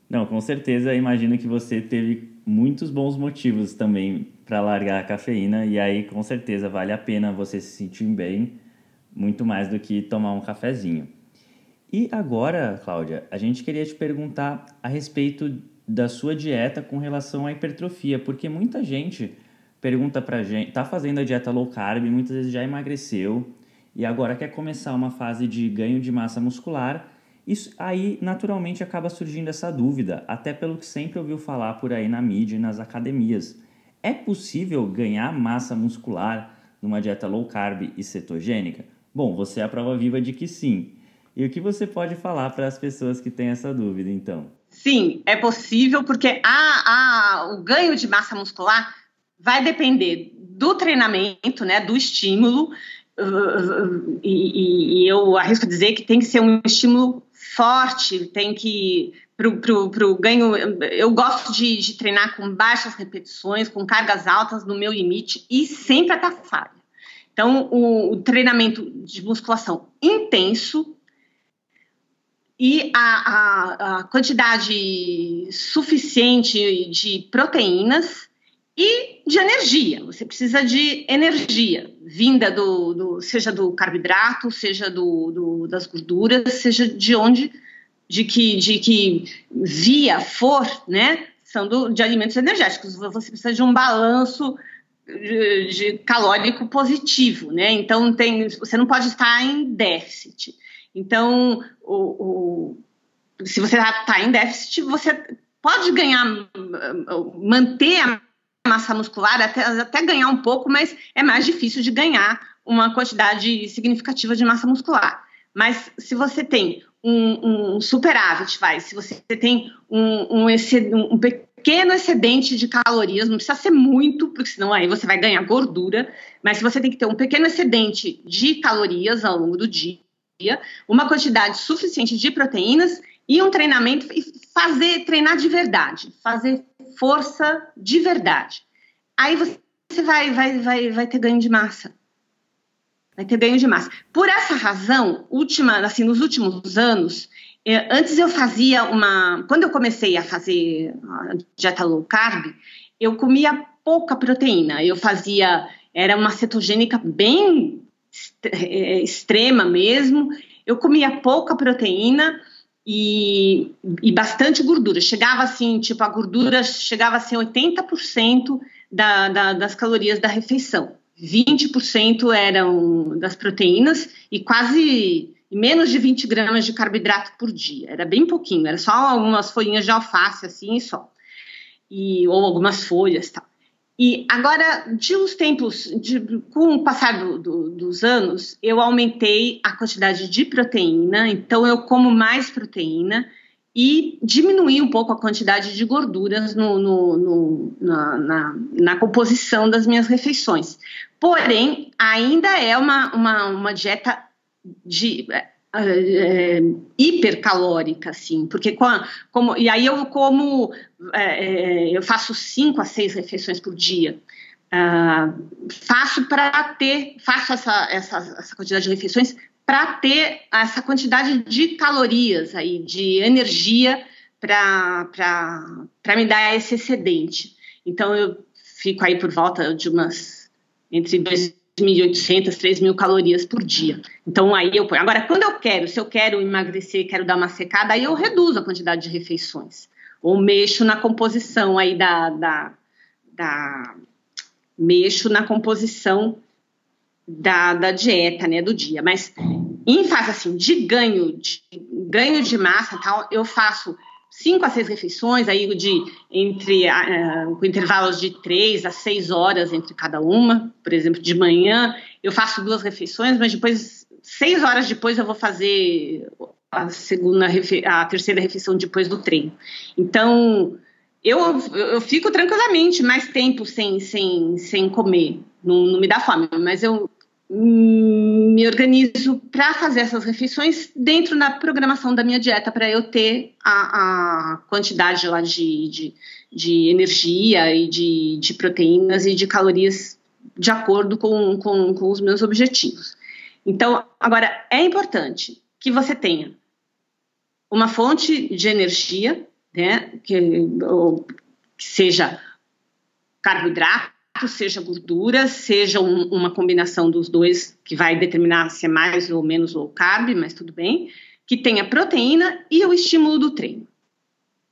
Não, com certeza, imagino que você teve muitos bons motivos também para largar a cafeína e aí com certeza vale a pena você se sentir bem, muito mais do que tomar um cafezinho. E agora, Cláudia, a gente queria te perguntar a respeito da sua dieta com relação à hipertrofia, porque muita gente pergunta pra gente, tá fazendo a dieta low carb, muitas vezes já emagreceu e agora quer começar uma fase de ganho de massa muscular. Isso aí naturalmente acaba surgindo essa dúvida, até pelo que sempre ouviu falar por aí na mídia e nas academias. É possível ganhar massa muscular numa dieta low carb e cetogênica? Bom, você é a prova viva de que sim. E o que você pode falar para as pessoas que têm essa dúvida, então? Sim, é possível, porque a, a, o ganho de massa muscular vai depender do treinamento, né, do estímulo, e, e, eu arrisco dizer que tem que ser um estímulo forte, tem que para o ganho. Eu gosto de, de, treinar com baixas repetições, com cargas altas no meu limite e sempre até falha. Então, o, o treinamento de musculação intenso e a, a, a, quantidade suficiente de proteínas e de energia. Você precisa de energia, vinda do, do seja do carboidrato, seja do, do, das gorduras, seja de onde, de que, de que via for, né? São do, de alimentos energéticos. Você precisa de um balanço de, de calórico positivo, né? Então tem, você não pode estar em déficit. Então, o, o, se você está em déficit, você pode ganhar, manter a massa muscular, até, até ganhar um pouco, mas é mais difícil de ganhar uma quantidade significativa de massa muscular. Mas se você tem um, um superávit, vai, se você tem um, um, um, pequeno excedente de calorias, não precisa ser muito, porque senão aí você vai ganhar gordura, mas se você tem que ter um pequeno excedente de calorias ao longo do dia, uma quantidade suficiente de proteínas e um treinamento e fazer treinar de verdade, fazer força de verdade. Aí você vai vai vai vai ter ganho de massa. Vai ter ganho de massa. Por essa razão, última, assim, nos últimos anos, é, antes eu fazia uma, quando eu comecei a fazer dieta low carb, eu comia pouca proteína. Eu fazia era uma cetogênica bem é, extrema mesmo. Eu comia pouca proteína e, e bastante gordura. Chegava assim, tipo, a gordura chegava a ser 80% da, da, das calorias da refeição. 20% eram das proteínas e quase menos de 20 gramas de carboidrato por dia. Era bem pouquinho, era só algumas folhinhas de alface assim só. E, ou algumas folhas tal. E agora, de uns tempos, de, com o passar do, do, dos anos, eu aumentei a quantidade de proteína, então eu como mais proteína e diminuí um pouco a quantidade de gorduras no, no, no, na, na, na, composição das minhas refeições. Porém, ainda é uma, uma, uma dieta de é, hipercalórica, assim, porque com, como e aí eu como é, eu faço cinco a seis refeições por dia. Uh, faço para ter, faço essa, essa, essa quantidade de refeições para ter essa quantidade de calorias aí, de energia para me dar esse excedente. Então eu fico aí por volta de umas entre 2.800, 3.000 calorias por dia. Então aí eu ponho. Agora, quando eu quero, se eu quero emagrecer, quero dar uma secada, aí eu reduzo a quantidade de refeições. Ou mexo na composição aí da. da, da mexo na composição da, da dieta, né, do dia. Mas em fase assim de ganho de ganho de massa, tal, eu faço cinco a seis refeições, aí de entre uh, com intervalos de três a seis horas entre cada uma. Por exemplo, de manhã eu faço duas refeições, mas depois seis horas depois eu vou fazer a segunda a terceira refeição depois do treino. Então eu, eu fico tranquilamente mais tempo sem, sem, sem comer, não, não me dá fome, mas eu me organizo para fazer essas refeições dentro da programação da minha dieta para eu ter a, a quantidade lá de, de, de, energia e de, de proteínas e de calorias de acordo com, com, com os meus objetivos. Então, agora, é importante que você tenha uma fonte de energia, né, que, ou, que seja carboidrato, seja gordura, seja um, uma combinação dos dois, que vai determinar se é mais ou menos low carb, mas tudo bem, que tenha proteína e o estímulo do treino.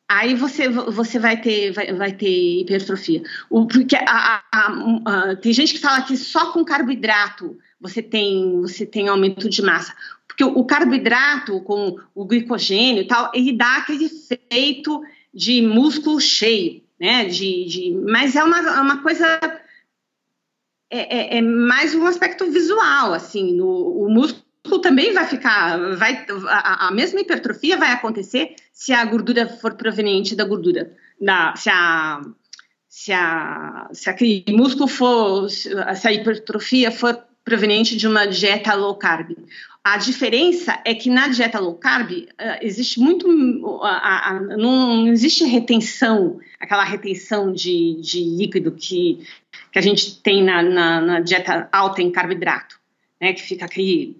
Aí você, você vai, ter, vai, vai ter hipertrofia. O, porque a, a, a, tem gente que fala que só com carboidrato você tem, você tem aumento de massa. Porque o, o carboidrato com o glicogênio e tal, ele dá aquele efeito de músculo cheio né? De, de, mas é uma, é uma coisa é, é, é, mais um aspecto visual, assim, no, o músculo também vai ficar, vai, a, a, mesma hipertrofia vai acontecer se a gordura for proveniente da gordura, da, se a se, a, se aquele músculo for, se a hipertrofia for proveniente de uma dieta low carb. A diferença é que na dieta low carb uh, existe muito. Não existe retenção, aquela retenção de, de líquido que, que a gente tem na, na, na dieta alta em carboidrato, né? Que fica aquele,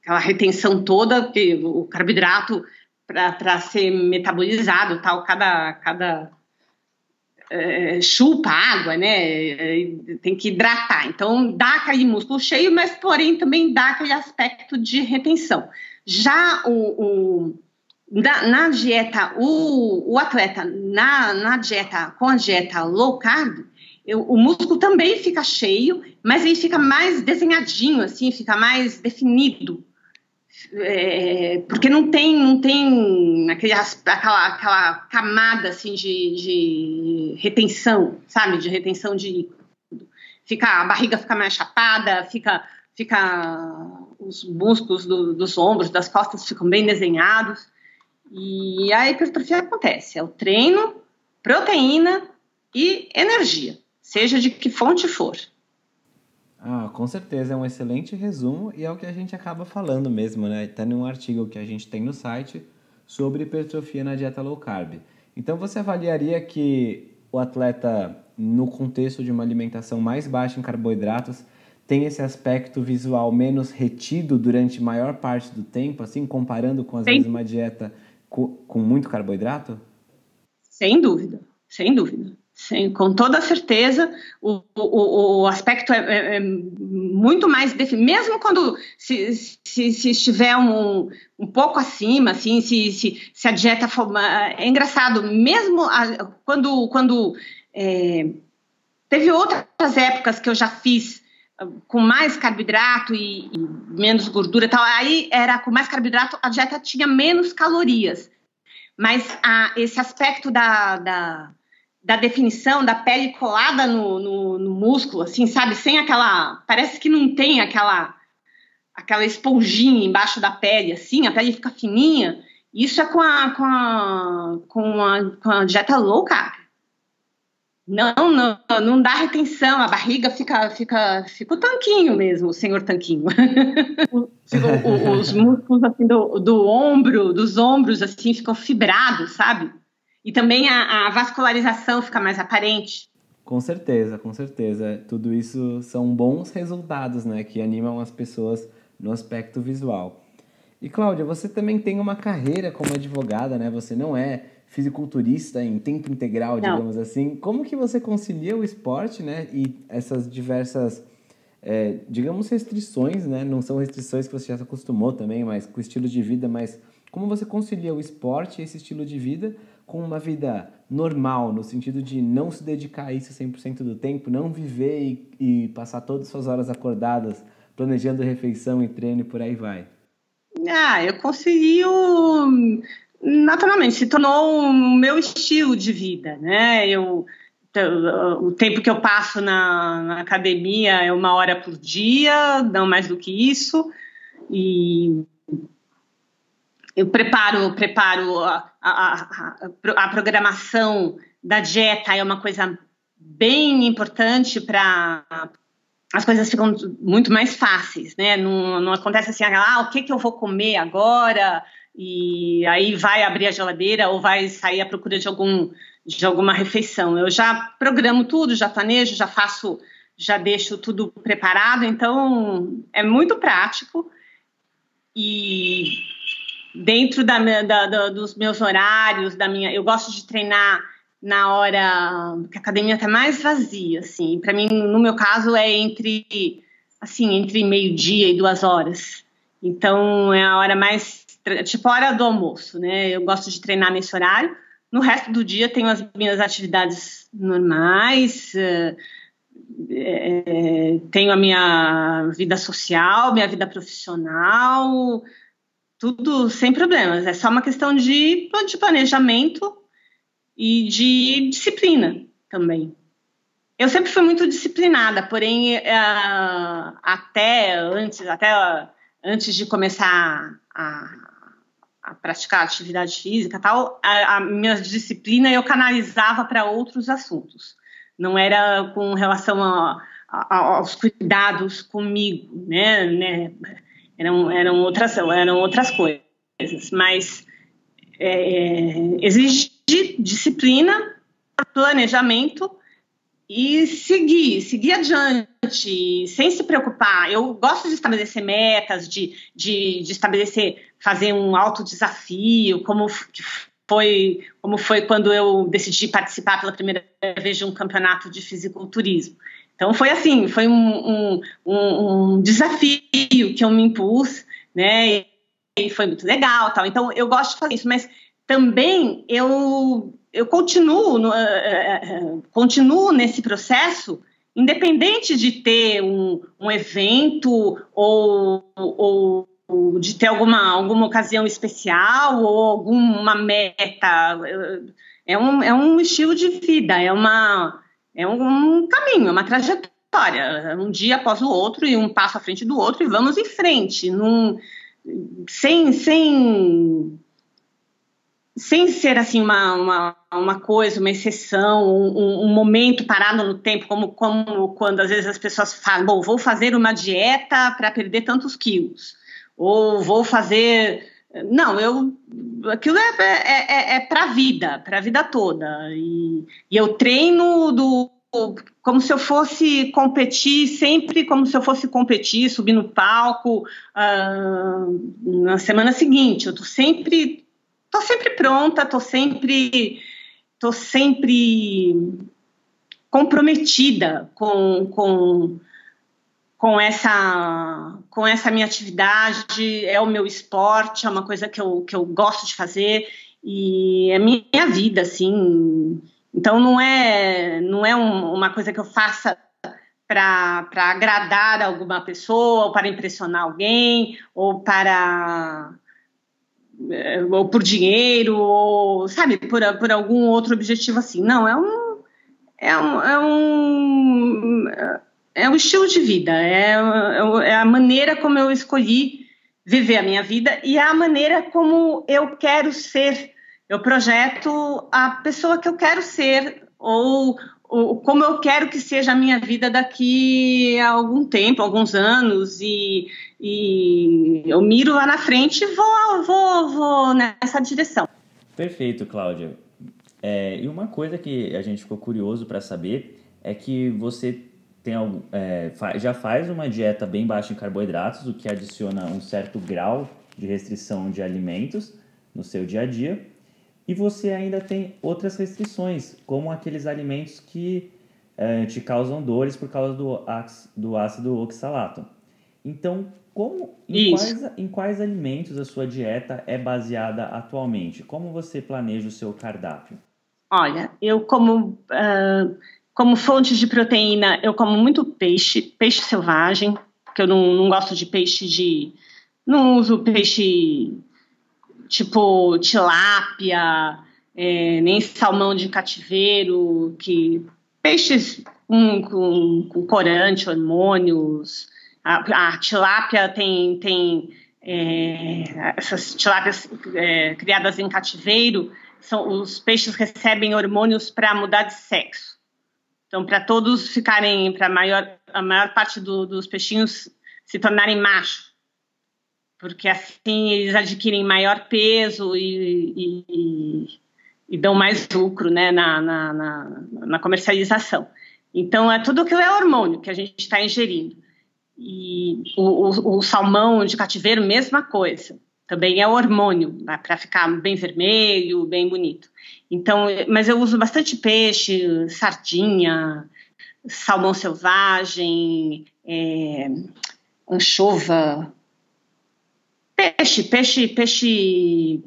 aquela retenção toda, que o carboidrato, para ser metabolizado, tal, cada, cada é, chupa água, né? Tem que hidratar. Então, dá aquele músculo cheio, mas porém também dá aquele aspecto de retenção. Já o, o na, na, dieta, o, o atleta na, na, dieta, com a dieta low carb, eu, o músculo também fica cheio, mas ele fica mais desenhadinho, assim, fica mais definido é, porque não tem, não tem aquele, aquela, aquela camada assim de, de retenção, sabe? De retenção de fica a barriga fica mais chapada, fica, fica os músculos do, dos ombros, das costas ficam bem desenhados e a hipertrofia acontece. É o treino, proteína e energia, seja de que fonte for. Ah, com certeza, é um excelente resumo e é o que a gente acaba falando mesmo, né? Está num artigo que a gente tem no site sobre hipertrofia na dieta low carb. Então você avaliaria que o atleta, no contexto de uma alimentação mais baixa em carboidratos, tem esse aspecto visual menos retido durante maior parte do tempo, assim, comparando com às vezes uma dieta com, com muito carboidrato? Sem dúvida, sem dúvida. Sim, com toda certeza, o, o, o aspecto é, é, é, muito mais definido, mesmo quando se, se, se estiver um, um pouco acima, assim, se, se, se a dieta for. É engraçado, mesmo a, quando, quando é, teve outras épocas que eu já fiz ah, com mais carboidrato e, e menos gordura e tal, aí era com mais carboidrato, a dieta tinha menos calorias. Mas a, esse aspecto da, da da definição da pele colada no, no, no, músculo, assim, sabe? Sem aquela. Parece que não tem aquela aquela esponjinha embaixo da pele, assim, a pele fica fininha. Isso é com a, com a, com a, com a dieta low carb. Não, não, não dá retenção, a barriga fica, fica, fica o tanquinho mesmo, o senhor tanquinho. os, os músculos assim, do, do ombro, dos ombros, assim, ficam fibrados, sabe? E também a, a vascularização fica mais aparente. Com certeza, com certeza. Tudo isso são bons resultados, né? Que animam as pessoas no aspecto visual. E Cláudia, você também tem uma carreira como advogada, né? Você não é fisiculturista em tempo integral, não. digamos assim. Como que você concilia o esporte, né? E essas diversas, é, digamos, restrições, né? Não são restrições que você já se acostumou também, mas com o estilo de vida, mas como você concilia o esporte esse estilo de vida com uma vida normal, no sentido de não se dedicar a isso 100% do tempo, não viver e, e passar todas as suas horas acordadas planejando refeição e treino e por aí vai? Ah, eu consegui naturalmente se tornou o meu estilo de vida, né? Eu o tempo que eu passo na, na, academia é uma hora por dia, não mais do que isso, e eu preparo, preparo a, a, a, a programação da dieta é uma coisa bem importante para as coisas ficam muito mais fáceis, né? Não, não acontece assim, ah, o que, que eu vou comer agora? E aí vai abrir a geladeira ou vai sair à procura de, algum, de alguma refeição. Eu já programo tudo, já planejo, já faço, já deixo tudo preparado, então é muito prático. E dentro da, da, da, dos meus horários, da minha, eu gosto de treinar na hora que a academia está mais vazia, assim. Para mim, no meu caso, é entre assim entre meio-dia e duas horas. Então é a hora mais tipo a hora do almoço, né? Eu gosto de treinar nesse horário. No resto do dia tenho as minhas atividades normais. é, tenho a minha vida social, minha vida profissional, tudo sem problemas. É só uma questão de, de planejamento e de disciplina também. Eu sempre fui muito disciplinada, porém uh, até antes, até uh, antes de começar a, a, praticar atividade física, tal, a, a minha disciplina eu canalizava para outros assuntos. Não era com relação a, aos cuidados comigo, né? né? Eram, eram, outras, eram outras coisas, mas é, exige disciplina, planejamento e seguir, seguir adiante, sem se preocupar. Eu gosto de estabelecer metas, de, de, de estabelecer, fazer um alto desafio, como foi, como foi quando eu decidi participar pela primeira vez de um campeonato de fisiculturismo. Então foi assim, foi um, um, um desafio que eu me impus, né? E foi muito legal, tal. Então eu gosto de fazer isso, mas também eu eu continuo no, uh, continuo nesse processo, independente de ter um, um evento ou, ou, ou de ter alguma alguma ocasião especial ou alguma meta. É um, é um estilo de vida, é uma é um caminho, é uma trajetória, um dia após o outro e um passo à frente do outro e vamos em frente, num, sem, sem, sem ser assim uma, uma, uma coisa, uma exceção, um, um, momento parado no tempo, como, como quando às vezes as pessoas falam, bom, vou fazer uma dieta para perder tantos quilos, ou vou fazer não, eu aquilo é, é, é, é para a vida, para a vida toda. E, e, eu treino do como se eu fosse competir, sempre como se eu fosse competir, subir no palco uh, na semana seguinte. Eu tô sempre, tô sempre pronta, tô sempre, tô sempre comprometida com, com com essa com essa minha atividade, é o meu esporte, é uma coisa que eu, que eu gosto de fazer e é minha vida, assim. Então não é não é um, uma coisa que eu faça para agradar alguma pessoa, ou para impressionar alguém, ou para é, ou por dinheiro, ou sabe, por, por algum outro objetivo assim. Não, é um é um, é um, é um estilo de vida, é, é a maneira como eu escolhi viver a minha vida e é a maneira como eu quero ser. Eu projeto a pessoa que eu quero ser ou, ou como eu quero que seja a minha vida daqui a algum tempo, alguns anos e, e eu miro lá na frente e vou, vou, vou nessa direção. Perfeito, Cláudia. É, e uma coisa que a gente ficou curioso para saber é que você tem algum, é, já faz uma dieta bem baixa em carboidratos, o que adiciona um certo grau de restrição de alimentos no seu dia a dia. E você ainda tem outras restrições, como aqueles alimentos que é, te causam dores por causa do, do ácido oxalato. Então, como, em quais, em quais alimentos a sua dieta é baseada atualmente? Como você planeja o seu cardápio? Olha, eu como uh, como fonte de proteína, eu como muito peixe, peixe selvagem, porque eu não, não gosto de peixe de. Não uso peixe tipo tilápia, é, nem salmão de cativeiro, que peixes com, com, com corante, hormônios. A, a, tilápia tem, tem é, essas tilápias é, criadas em cativeiro, são, os peixes recebem hormônios para mudar de sexo. Então, para todos ficarem, para maior, a maior parte do, dos peixinhos se tornarem macho, porque assim eles adquirem maior peso e, e, e dão mais lucro né, na, na, na, na, comercialização. Então, é tudo aquilo é hormônio que a gente está ingerindo. E o, o, o salmão de cativeiro, mesma coisa também é hormônio, né, para ficar bem vermelho, bem bonito. Então, mas eu uso bastante peixe, sardinha, salmão selvagem, é, anchova, peixe, peixe, peixe,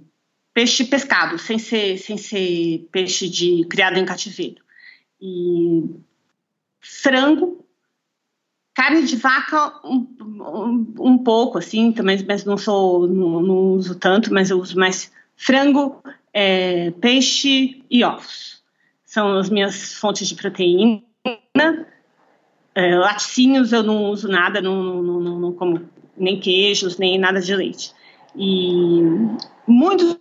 peixe pescado, sem ser, sem ser peixe de criado em cativeiro. E frango, Carne de vaca, um, um, um pouco, assim, também, mas não sou, não, não, uso tanto, mas eu uso mais frango, é, peixe e ovos. São as minhas fontes de proteína. É, laticínios eu não uso nada, não, não, não, não como nem queijos, nem nada de leite. E muitos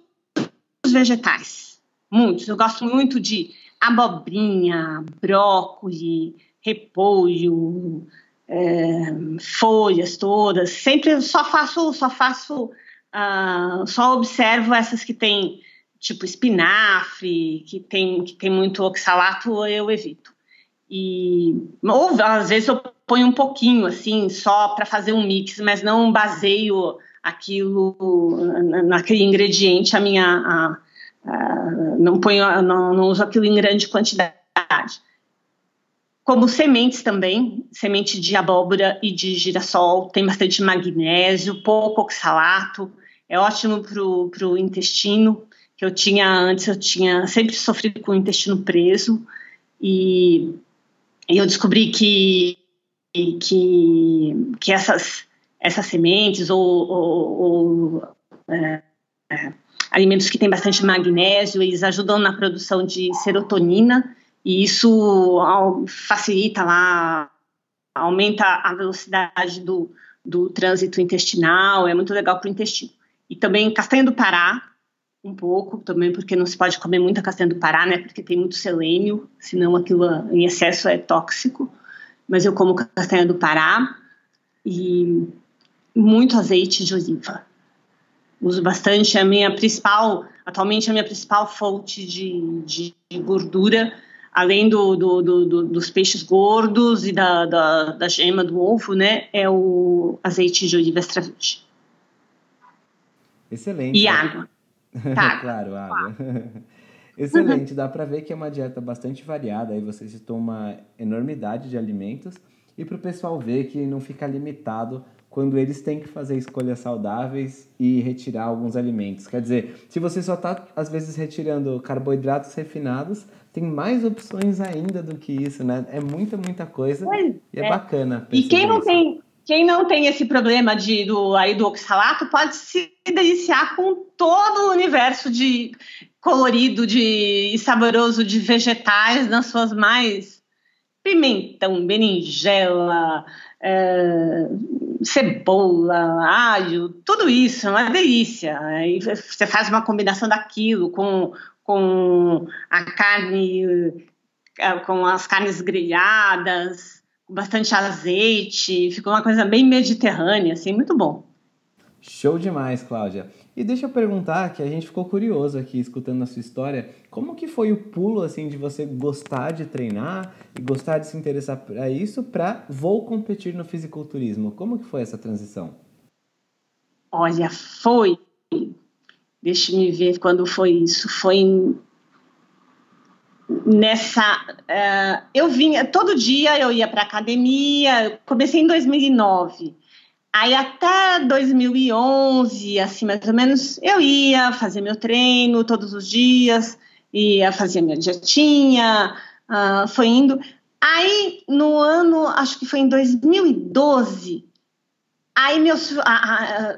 vegetais, muitos. Eu gosto muito de abobrinha, brócolis, repolho, é, folhas todas. Sempre só faço, só faço, uh, só observo essas que tem tipo espinafre, que tem que tem muito oxalato, eu evito. E ou às vezes eu ponho um pouquinho assim, só para fazer um mix, mas não baseio aquilo naquele ingrediente a minha a, a, não ponho não, não uso aquilo em grande quantidade como sementes também, semente de abóbora e de girassol, tem bastante magnésio, pouco oxalato, é ótimo para o intestino, que eu tinha antes, eu tinha sempre sofrido com o intestino preso, e, e eu descobri que, que, que essas, essas sementes ou, ou, ou é, é, alimentos que têm bastante magnésio, eles ajudam na produção de serotonina, e isso facilita lá, aumenta a velocidade do, do trânsito intestinal, é muito legal para o intestino. E também castanha do Pará, um pouco também, porque não se pode comer muita castanha do Pará, né? Porque tem muito selênio, senão aquilo em excesso é tóxico. Mas eu como castanha do Pará e muito azeite de oliva. Uso bastante, é a minha principal, atualmente a minha principal fonte de, de gordura além do, do, do, dos peixes gordos e da, da, da, gema do ovo, né, é o azeite de oliva extra virgem. Excelente. E água. Tá. claro, água. Excelente, dá para ver que é uma dieta bastante variada, aí você citou uma enormidade de alimentos e para o pessoal ver que não fica limitado quando eles têm que fazer escolhas saudáveis e retirar alguns alimentos. Quer dizer, se você só está às vezes retirando carboidratos refinados, tem mais opções ainda do que isso, né? É muita, muita coisa pois e é, é bacana. E quem não isso. tem quem não tem esse problema de, do, aí do oxalato pode se deliciar com todo o universo de colorido de, e saboroso de vegetais nas suas mais pimentão, berinjela, é, cebola, alho, tudo isso, é uma delícia. Aí você faz uma combinação daquilo com, com a carne, é, com as carnes grelhadas, com bastante azeite, ficou uma coisa bem mediterrânea, assim, muito bom. Show demais, Cláudia. E deixa eu perguntar, que a gente ficou curioso aqui escutando a sua história, como que foi o pulo assim de você gostar de treinar e gostar de se interessar para isso para vou competir no fisiculturismo? Como que foi essa transição? Olha, foi. Deixa me ver quando foi isso. Foi nessa. Uh, eu vinha todo dia, eu ia para academia. Comecei em 2009. Aí até 2011, assim mais ou menos, eu ia fazer meu treino todos os dias, ia fazer minha dietinha, uh, foi indo. Aí no ano, acho que foi em 2012, aí meus,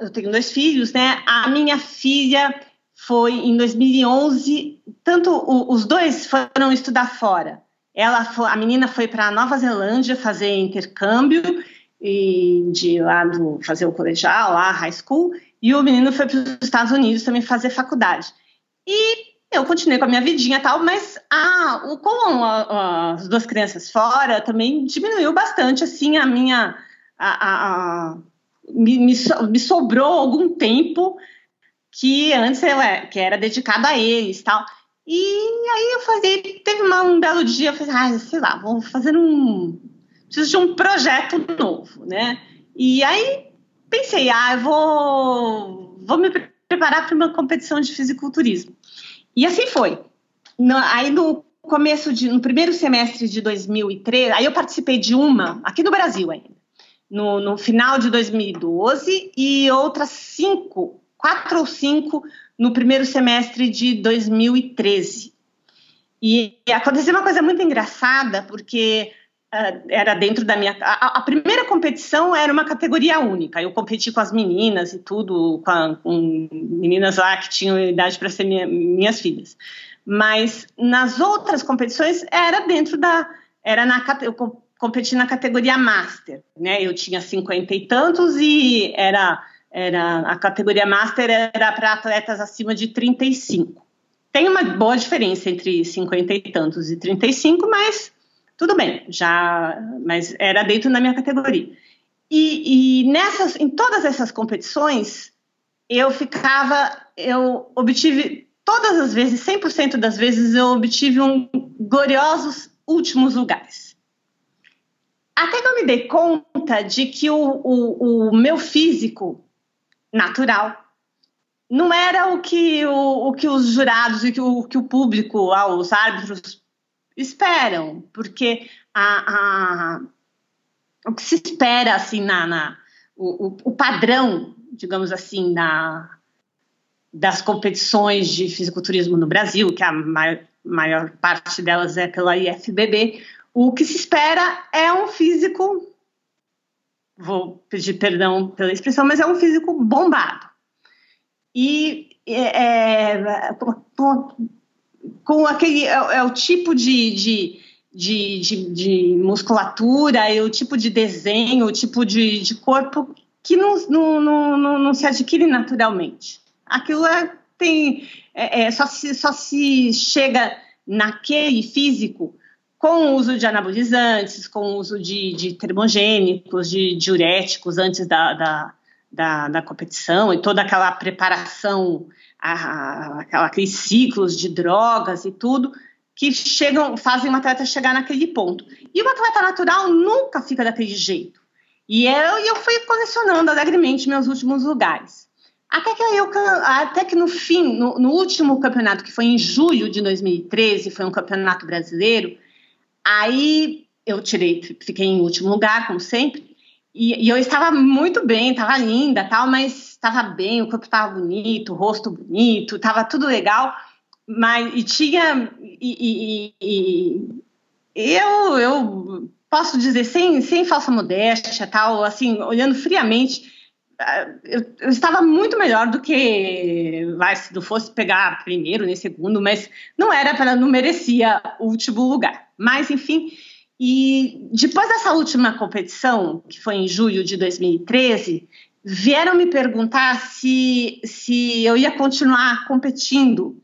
eu tenho dois filhos, né? A minha filha foi em 2011, tanto o, os dois foram estudar fora. Ela foi, a menina foi para Nova Zelândia fazer intercâmbio e de lá do, fazer o colegial, lá, high school, e o menino foi para os Estados Unidos também fazer faculdade. E eu continuei com a minha vidinha e tal, mas ah, com a, a, as duas crianças fora também diminuiu bastante, assim, a minha... A, a, me, me, me, sobrou algum tempo que antes eu, que era dedicado a eles tal. E aí eu falei, teve uma, um belo dia, eu falei, ah, sei lá, vou fazer um preciso de um projeto novo, né? E aí pensei, ah, eu vou, vou me preparar para uma competição de fisiculturismo. E assim foi. No, aí no começo de, no primeiro semestre de 2013, aí eu participei de uma aqui no Brasil ainda, no, no final de 2012 e outras cinco, quatro ou cinco no primeiro semestre de 2013. E aconteceu uma coisa muito engraçada, porque era dentro da minha. A, a, primeira competição era uma categoria única. Eu competi com as meninas e tudo, com, a, com meninas lá que tinham idade para ser minha, minhas filhas. Mas nas outras competições era dentro da. Era na, eu competi na categoria Master. Né? Eu tinha cinquenta e tantos e era, era a categoria Master era para atletas acima de 35. Tem uma boa diferença entre cinquenta e tantos e 35, mas tudo bem, já, mas era dentro da minha categoria. E, e nessas, em todas essas competições, eu ficava, eu obtive todas as vezes, 100% das vezes, eu obtive um gloriosos últimos lugares. Até que eu me dei conta de que o, o, o meu físico natural não era o que, o, o que os jurados e o, que o público, ah, os árbitros esperam, porque a, a, o que se espera, assim, na, na o, o, padrão, digamos assim, na, das competições de fisiculturismo no Brasil, que a maior, maior parte delas é pela IFBB, o que se espera é um físico, vou pedir perdão pela expressão, mas é um físico bombado. E é, é com aquele. É, é o tipo de, de, de, de, de musculatura, é o tipo de desenho, o tipo de, de corpo que não, não, não, não, se adquire naturalmente. Aquilo é, tem, é, é, só, se, só se chega naquele físico com o uso de anabolizantes, com o uso de, de termogênicos, de diuréticos antes da, da, da, da competição e toda aquela preparação a, aqueles ciclos de drogas e tudo que chegam, fazem o atleta chegar naquele ponto. E o atleta natural nunca fica daquele jeito. E eu, eu fui colecionando alegremente meus últimos lugares. Até que, eu, até que no fim, no, no, último campeonato, que foi em julho de 2013, foi um campeonato brasileiro, aí eu tirei, fiquei em último lugar, como sempre, e, e eu estava muito bem, estava linda tal, mas estava bem, o corpo estava bonito, o rosto bonito, estava tudo legal, mas e tinha e, e, e, eu eu posso dizer sem, sem falsa modéstia tal, assim olhando friamente eu, eu, estava muito melhor do que vai, se não fosse pegar primeiro nem segundo, mas não era para não merecia o último lugar. Mas enfim, e depois dessa última competição, que foi em julho de 2013, vieram me perguntar se, se eu ia continuar competindo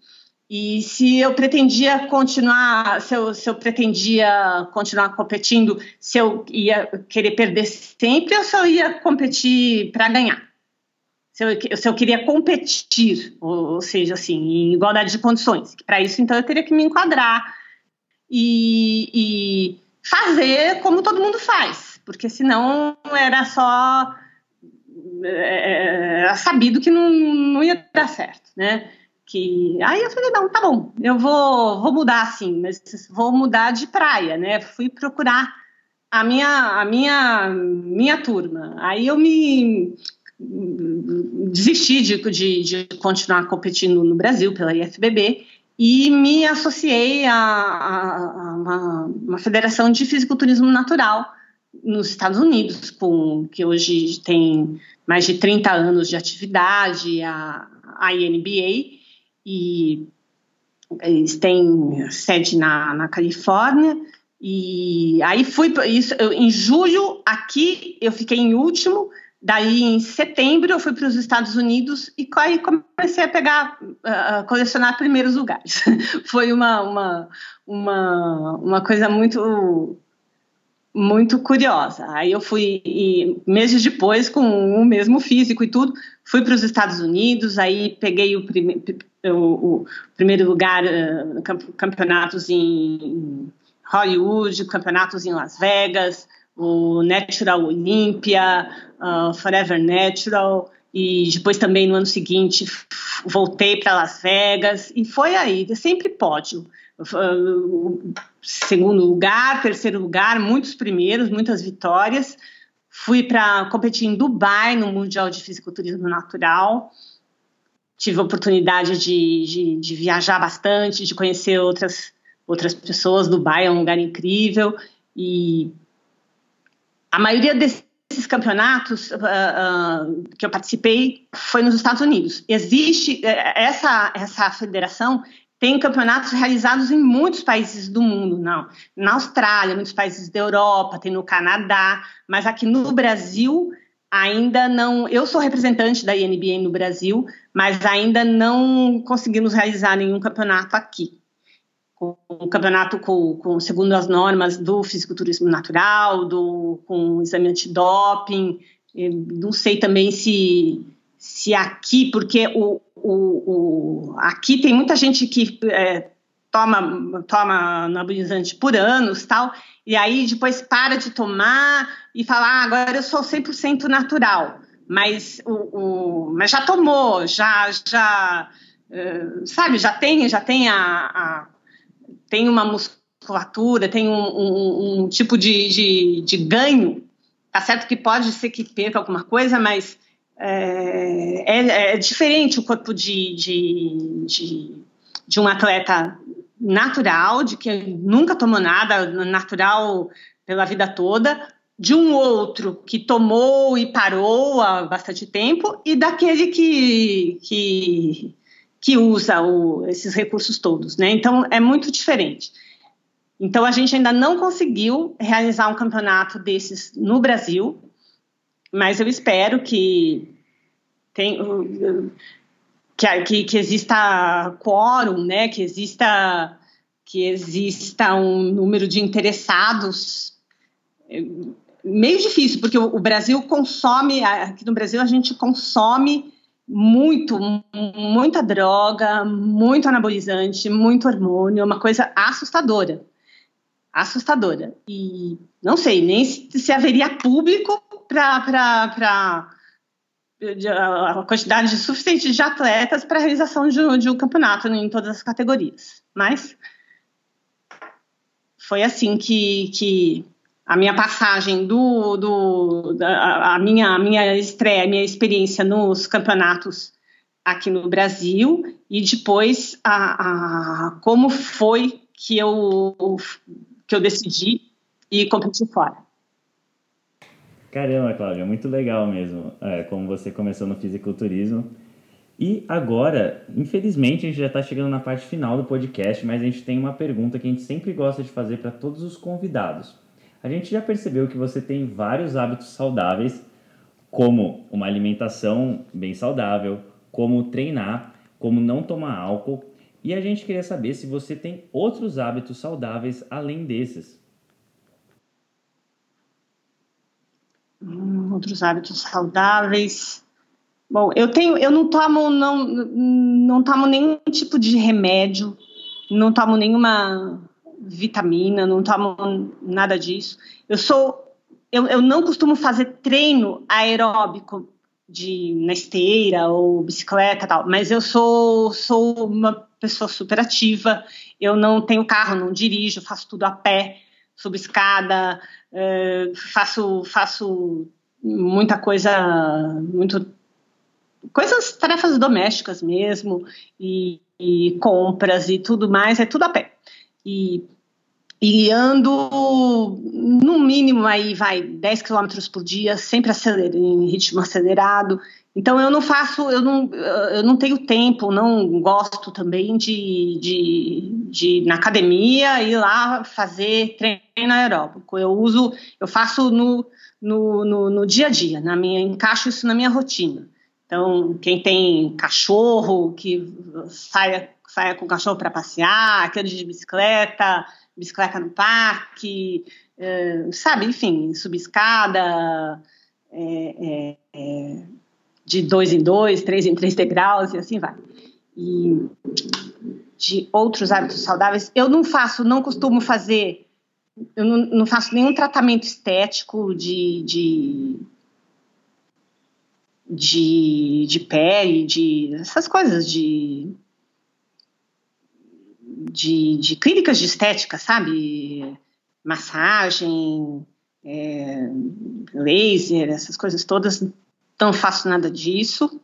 e se eu pretendia continuar, se eu, se eu pretendia continuar competindo, se eu ia querer perder sempre ou se eu ia competir para ganhar. Se eu, se eu, queria competir, ou, ou, seja, assim, em igualdade de condições. Para isso, então, eu teria que me enquadrar e, e fazer como todo mundo faz, porque senão era só era sabido que não, não ia dar certo, né? Que aí eu falei não, tá bom, eu vou vou mudar assim, mas vou mudar de praia, né? Fui procurar a minha a minha minha turma. Aí eu me desisti de, de, de continuar competindo no Brasil pela IFBB e me associei a, a, a uma, uma, federação de fisiculturismo natural nos Estados Unidos, com, que hoje tem mais de 30 anos de atividade, a, a INBA, e eles têm sede na, na Califórnia, e aí fui, isso, eu, em julho, aqui, eu fiquei em último, Daí, em setembro, eu fui para os Estados Unidos e aí comecei a pegar, a colecionar primeiros lugares. Foi uma, uma, uma, uma coisa muito muito curiosa. Aí eu fui, e meses depois, com o mesmo físico e tudo, fui para os Estados Unidos, aí peguei o, prime o, o primeiro lugar, uh, campeonatos em Hollywood, campeonatos em Las Vegas, o Natural Olympia, uh, Forever Natural, e depois também no ano seguinte voltei para Las Vegas, e foi aí, sempre pódio. Uh, segundo lugar, terceiro lugar, muitos primeiros, muitas vitórias. Fui para competir em Dubai, no Mundial de Fisiculturismo Natural. Tive a oportunidade de, de, de viajar bastante, de conhecer outras, outras pessoas. Dubai é um lugar incrível. E a maioria desses campeonatos uh, uh, que eu participei foi nos Estados Unidos. Existe eh, essa essa federação tem campeonatos realizados em muitos países do mundo, não. Na Austrália, muitos países da Europa, tem no Canadá, mas aqui no Brasil ainda não. Eu sou representante da INBA no Brasil, mas ainda não conseguimos realizar nenhum campeonato aqui um campeonato com, com, segundo as normas do fisiculturismo natural, do, com exame antidoping. Não sei também se, se aqui, porque o, o, o aqui tem muita gente que é, toma, toma anabolizante por anos tal, e aí depois para de tomar e fala, ah, agora eu sou 100% natural. Mas, o, o, mas já tomou, já, já, uh, sabe, já tem, já tem a, a tem uma musculatura, tem um, um, um tipo de, de, de, ganho, tá certo que pode ser que perca alguma coisa, mas é, é, é diferente o corpo de, de, de, um atleta natural, de que nunca tomou nada, natural pela vida toda, de um outro que tomou e parou há bastante tempo, e daquele que, que que usa o, esses recursos todos, né? Então é muito diferente. Então a gente ainda não conseguiu realizar um campeonato desses no Brasil, mas eu espero que tem, que, que, que exista quórum, né? Que exista que exista um número de interessados meio difícil, porque o Brasil consome, aqui no Brasil a gente consome muito, muita droga, muito anabolizante, muito hormônio, é uma coisa assustadora. Assustadora. E não sei nem se, se haveria público para a quantidade suficiente de atletas para a realização de, de um campeonato em todas as categorias. Mas foi assim que, que a minha passagem do, do a minha a minha estreia, a minha experiência nos campeonatos aqui no Brasil e depois a, a como foi que eu que eu decidi ir competir fora. Caramba, Cláudia, muito legal mesmo é, como você começou no fisiculturismo. E agora, infelizmente, a gente já está chegando na parte final do podcast, mas a gente tem uma pergunta que a gente sempre gosta de fazer para todos os convidados. A gente já percebeu que você tem vários hábitos saudáveis, como uma alimentação bem saudável, como treinar, como não tomar álcool, e a gente queria saber se você tem outros hábitos saudáveis além desses. Hum, outros hábitos saudáveis. Bom, eu tenho, eu não tomo, não, não tomo nenhum tipo de remédio, não tomo nenhuma vitamina, não tomo nada disso. Eu sou, eu, eu não costumo fazer treino aeróbico de na esteira ou bicicleta tal, mas eu sou sou uma pessoa super ativa. Eu não tenho carro, não dirijo, faço tudo a pé, subo escada, eh, faço faço muita coisa muito coisas, tarefas domésticas mesmo, e, e, compras e tudo mais, é tudo a pé. E, e ando no mínimo aí vai 10 km por dia, sempre acelera, em ritmo acelerado. Então eu não faço, eu não, eu não tenho tempo, não gosto também de, de, de na academia ir lá fazer treino aeróbico. Eu uso, eu faço no, no, no, no dia a dia, na minha, encaixo isso na minha rotina. Então, quem tem cachorro, que saia, saia com o cachorro para passear, aquele de bicicleta, bicicleta no parque, é, sabe, enfim, subir escada é, é, é, de dois em dois, três em três degraus e assim vai. E de outros hábitos saudáveis, eu não faço, não costumo fazer, eu não, não faço nenhum tratamento estético de, de de, de pele, de essas coisas, de, de, de clínicas de estética, sabe? Massagem, é, laser, essas coisas todas. Não faço nada disso.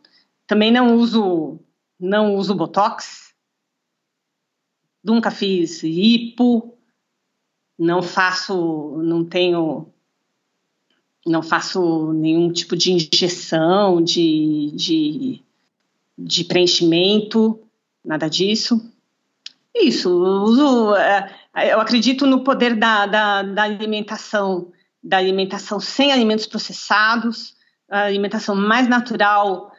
Também não uso, não uso botox. Nunca fiz hipo. Não faço, não tenho não faço nenhum tipo de injeção, de, de, de preenchimento, nada disso. Isso, é, eu acredito no poder da, da, da, alimentação, da alimentação sem alimentos processados, a alimentação mais natural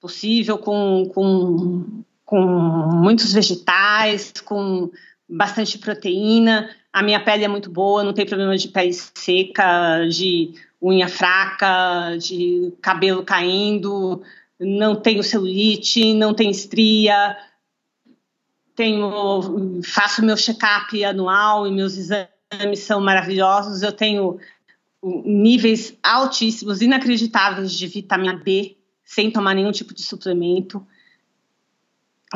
possível, com, com, com muitos vegetais, com bastante proteína, a minha pele é muito boa, não tem problema de pele seca, de unha fraca, de cabelo caindo, não tenho celulite, não tenho estria, tenho, faço meu check-up anual e meus exames são maravilhosos. Eu tenho níveis altíssimos, inacreditáveis de vitamina B, sem tomar nenhum tipo de suplemento.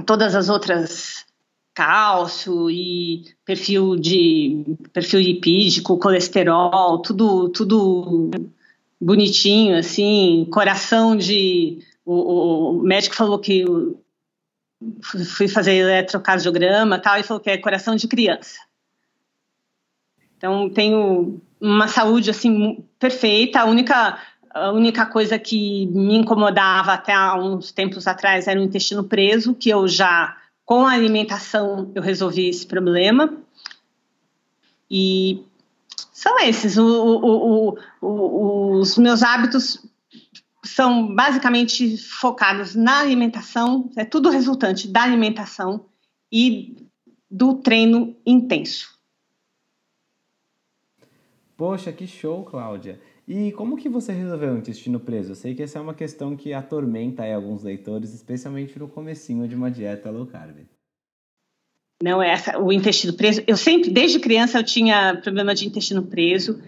Todas as outras cálcio e perfil de perfil lipídico, colesterol, tudo tudo bonitinho assim, coração de o, o médico falou que fui fazer eletrocardiograma tal e falou que é coração de criança. Então tenho uma saúde assim perfeita. A única a única coisa que me incomodava até há uns tempos atrás era o intestino preso, que eu já com a alimentação eu resolvi esse problema. E são esses. O, o, o, os meus hábitos são basicamente focados na alimentação, é tudo resultante da alimentação e do treino intenso. Poxa, que show, Cláudia! E como que você resolveu o intestino preso? Eu sei que essa é uma questão que atormenta alguns leitores, especialmente no comecinho de uma dieta low carb. Não é essa, o intestino preso. Eu sempre, desde criança, eu tinha problema de intestino preso.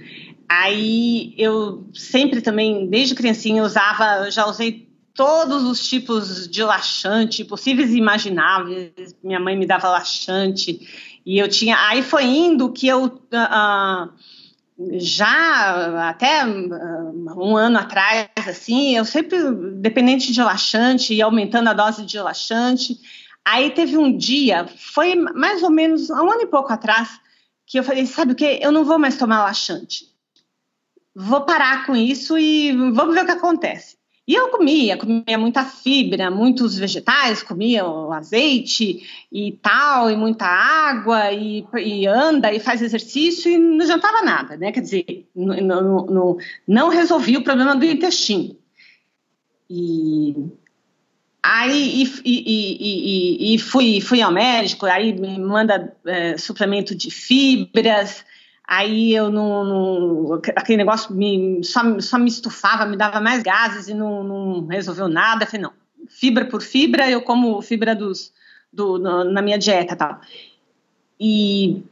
Aí eu sempre também, desde criancinha, usava, já usei todos os tipos de laxante possíveis e imagináveis. Minha mãe me dava laxante e eu tinha. Aí foi indo que eu uh, já até um ano atrás, assim, eu sempre, dependente de laxante, ia aumentando a dose de laxante. Aí teve um dia, foi mais ou menos um ano e pouco atrás, que eu falei, sabe o que? Eu não vou mais tomar laxante. Vou parar com isso e vamos ver o que acontece. E eu comia, comia muita fibra, muitos vegetais, comia o azeite e tal, e muita água, e, e anda e faz exercício e não jantava nada, né? Quer dizer, não, não, não resolvi o problema do intestino. E aí e, e, e, e, fui, fui ao médico, aí me manda é, suplemento de fibras, Aí eu não, não, aquele negócio me, só, só me estufava, me dava mais gases e não, não resolveu nada. Falei, não, fibra por fibra, eu como fibra dos, do, no, na minha dieta tal. E,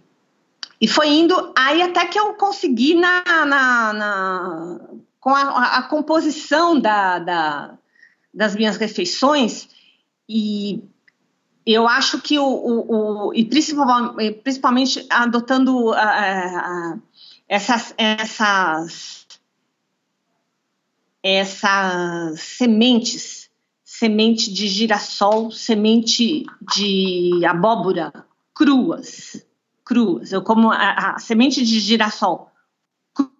e foi indo, aí até que eu consegui na, na, na com a, a composição da, da, das minhas refeições e eu acho que o, o, o e principalmente, principalmente adotando uh, uh, essas, essas, essas sementes, semente de girassol, semente de abóbora cruas, cruas. Eu como a semente de girassol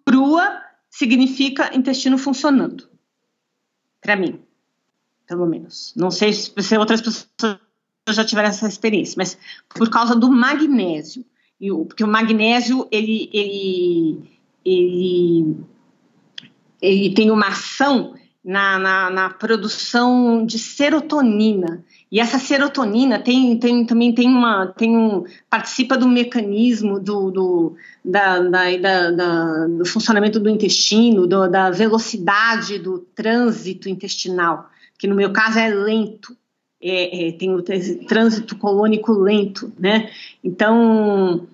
crua significa intestino funcionando, para mim, pelo menos. Não sei se outras pessoas já tiveram essa experiência, mas por causa do magnésio. E o, porque o magnésio, ele, ele, ele, ele tem uma ação na, na, na, produção de serotonina. E essa serotonina tem, tem, também tem uma, tem um, participa do mecanismo do, do, da, da, da, da do funcionamento do intestino, do, da velocidade do trânsito intestinal, que no meu caso é lento é, é, tem o trânsito colônico lento, né? Então,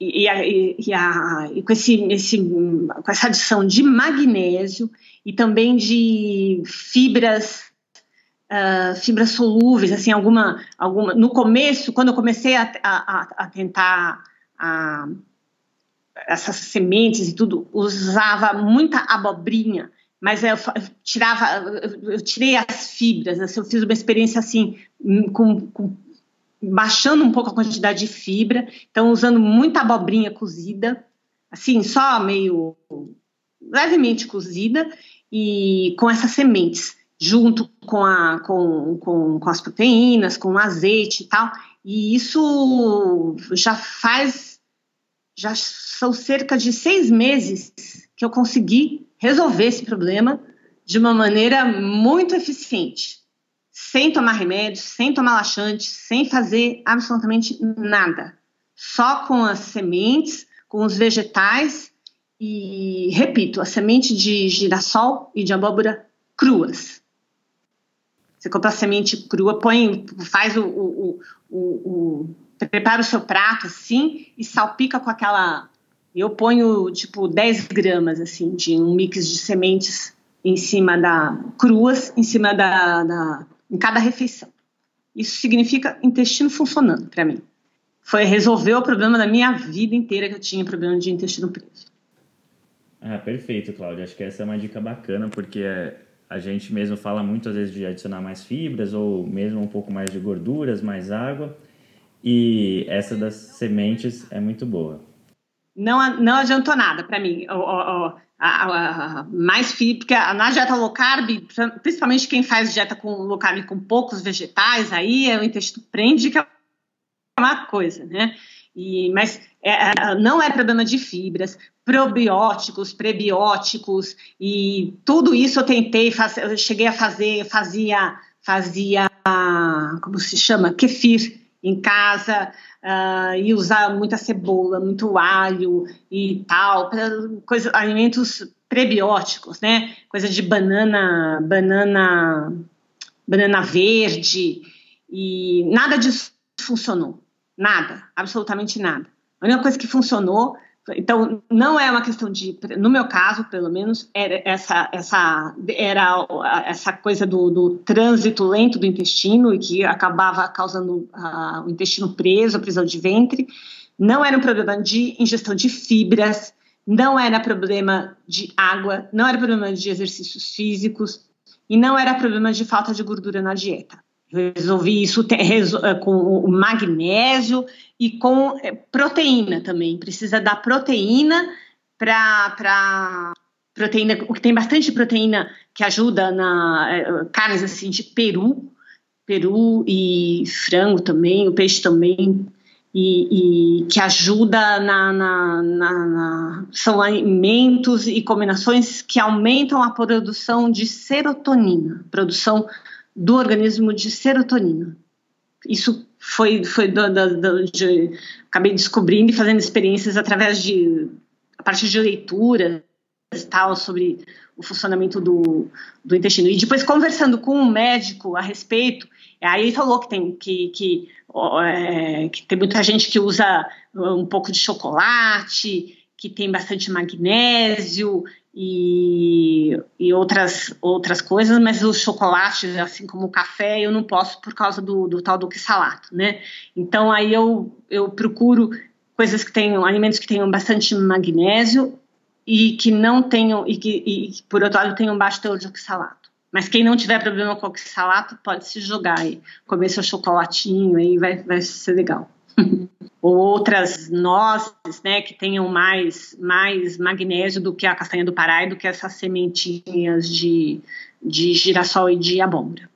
e, e, e, a, e com, esse, esse, com essa adição de magnésio e também de fibras Uh, fibras solúveis, assim, alguma, alguma. No começo, quando eu comecei a, a, a tentar a, essas sementes e tudo, usava muita abobrinha mas eu, tirava, eu tirei as fibras, assim, eu fiz uma experiência assim, hum, com, com, baixando um pouco a quantidade de fibra, então usando muita abobrinha cozida, assim, só meio levemente cozida, e com essas sementes, junto com, a, com, com, com as proteínas, com o azeite e tal, e isso já faz, já são cerca de seis meses que eu consegui resolver esse problema de uma maneira muito eficiente, sem tomar remédios, sem tomar laxante, sem fazer absolutamente nada, só com as sementes, com os vegetais e, repito, a semente de girassol e de abóbora cruas. Você compra a semente crua, põe, faz o, o, o, o prepara o seu prato assim e salpica com aquela eu ponho, tipo, 10 gramas, assim, de um mix de sementes em cima da... cruas, em cima da... da em cada refeição. Isso significa intestino funcionando para mim. Foi resolver o problema da minha vida inteira que eu tinha problema de intestino preso. Ah, perfeito, Cláudia. Acho que essa é uma dica bacana, porque a gente mesmo fala muitas vezes de adicionar mais fibras ou mesmo um pouco mais de gorduras, mais água. E essa das sementes é muito boa não, não adiantou nada para mim. O, o, a, a, mais porque na dieta low carb, principalmente quem faz dieta com low carb com poucos vegetais, aí o intestino prende que é uma coisa, né? E, mas é, é, não é problema de fibras, probióticos, prebióticos e tudo isso eu tentei fazer, eu cheguei a fazer, fazia, fazia, como se chama, kefir em casa uh, e usar muita cebola, muito alho e tal, coisa, alimentos prebióticos, né? Coisa de banana, banana, banana verde e nada disso funcionou, nada, absolutamente nada. A única coisa que funcionou então, não é uma questão de, no meu caso, pelo menos, era essa, essa, era essa coisa do, do trânsito lento do intestino e que acabava causando uh, o intestino preso, a prisão de ventre. Não era um problema de ingestão de fibras, não era problema de água, não era problema de exercícios físicos e não era problema de falta de gordura na dieta. Resolvi isso eh, com o magnésio e com eh, proteína também. Precisa da proteína para proteína, o que tem bastante proteína que ajuda na é, carnes assim de peru, peru e frango também, o peixe também, e, e que ajuda na, na, na, na, são alimentos e combinações que aumentam a produção de serotonina, produção do organismo de serotonina. Isso foi, foi do, do, do, de, acabei descobrindo e fazendo experiências através de a partir de leitura tal sobre o funcionamento do, do intestino. E depois, conversando com um médico a respeito, aí ele falou que tem, que, que, é, que tem muita gente que usa um pouco de chocolate, que tem bastante magnésio e, e outras, outras coisas, mas os chocolates, assim como o café, eu não posso por causa do, do tal do oxalato, né? Então aí eu, eu procuro coisas que tenham, alimentos que tenham bastante magnésio e que não tenham, e que, e, por outro lado, tenham baixo teor de oxalato. Mas quem não tiver problema com oxalato, pode se jogar aí, comer seu chocolatinho aí, vai, vai ser legal. Ou outras nozes, né, que tenham mais, mais magnésio do que a castanha do Pará e do que essas sementinhas de, de girassol e de abóbora.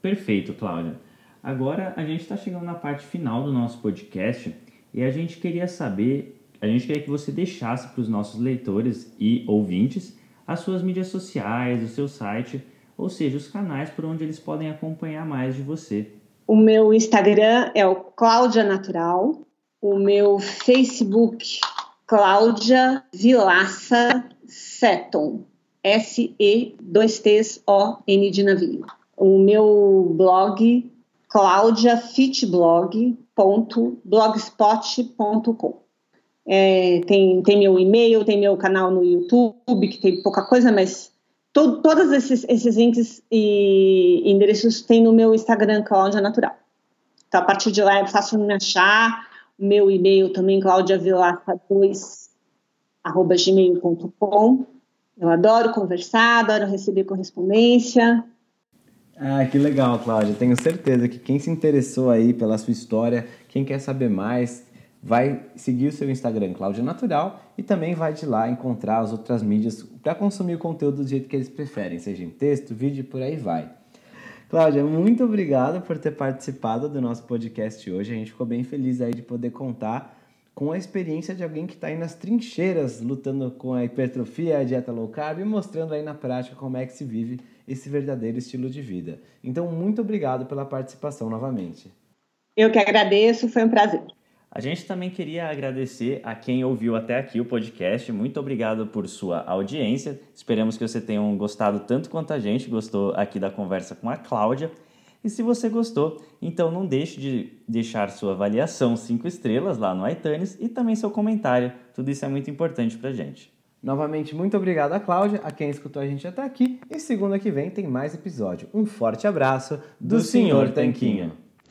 Perfeito, Cláudia. Agora a gente está chegando na parte final do nosso podcast e a gente queria saber a gente queria que você deixasse para os nossos leitores e ouvintes as suas mídias sociais, o seu site, ou seja, os canais por onde eles podem acompanhar mais de você. O meu Instagram é o Cláudia Natural, o meu Facebook Cláudia Vilaça Seton, S-E-2-T-O-N de navio. O meu blog claudiafitblog.blogspot.com é, tem, tem meu e-mail, tem meu canal no YouTube, que tem pouca coisa, mas to, todos esses, esses links e endereços tem no meu Instagram, Cláudia Natural. Então, a partir de lá é fácil me achar. Meu e-mail também, claudiavilata2, arroba gmail.com. Eu adoro conversar, adoro receber correspondência. Ah, que legal, Cláudia. Tenho certeza que quem se interessou aí pela sua história, quem quer saber mais, vai seguir o seu Instagram Cláudia Natural e também vai de lá encontrar as outras mídias para consumir o conteúdo do jeito que eles preferem, seja em texto, vídeo por aí vai. Cláudia, muito obrigado por ter participado do nosso podcast hoje. A gente ficou bem feliz aí de poder contar com a experiência de alguém que está aí nas trincheiras lutando com a hipertrofia, a dieta low carb e mostrando aí na prática como é que se vive esse verdadeiro estilo de vida. Então, muito obrigado pela participação novamente. Eu que agradeço, foi um prazer. A gente também queria agradecer a quem ouviu até aqui o podcast. Muito obrigado por sua audiência. Esperamos que você tenha gostado tanto quanto a gente gostou aqui da conversa com a Cláudia. E se você gostou, então não deixe de deixar sua avaliação 5 estrelas lá no iTunes e também seu comentário. Tudo isso é muito importante pra gente. Novamente, muito obrigado a Cláudia, a quem escutou a gente até aqui. E segunda que vem tem mais episódio. Um forte abraço do, do Senhor Tanquinho.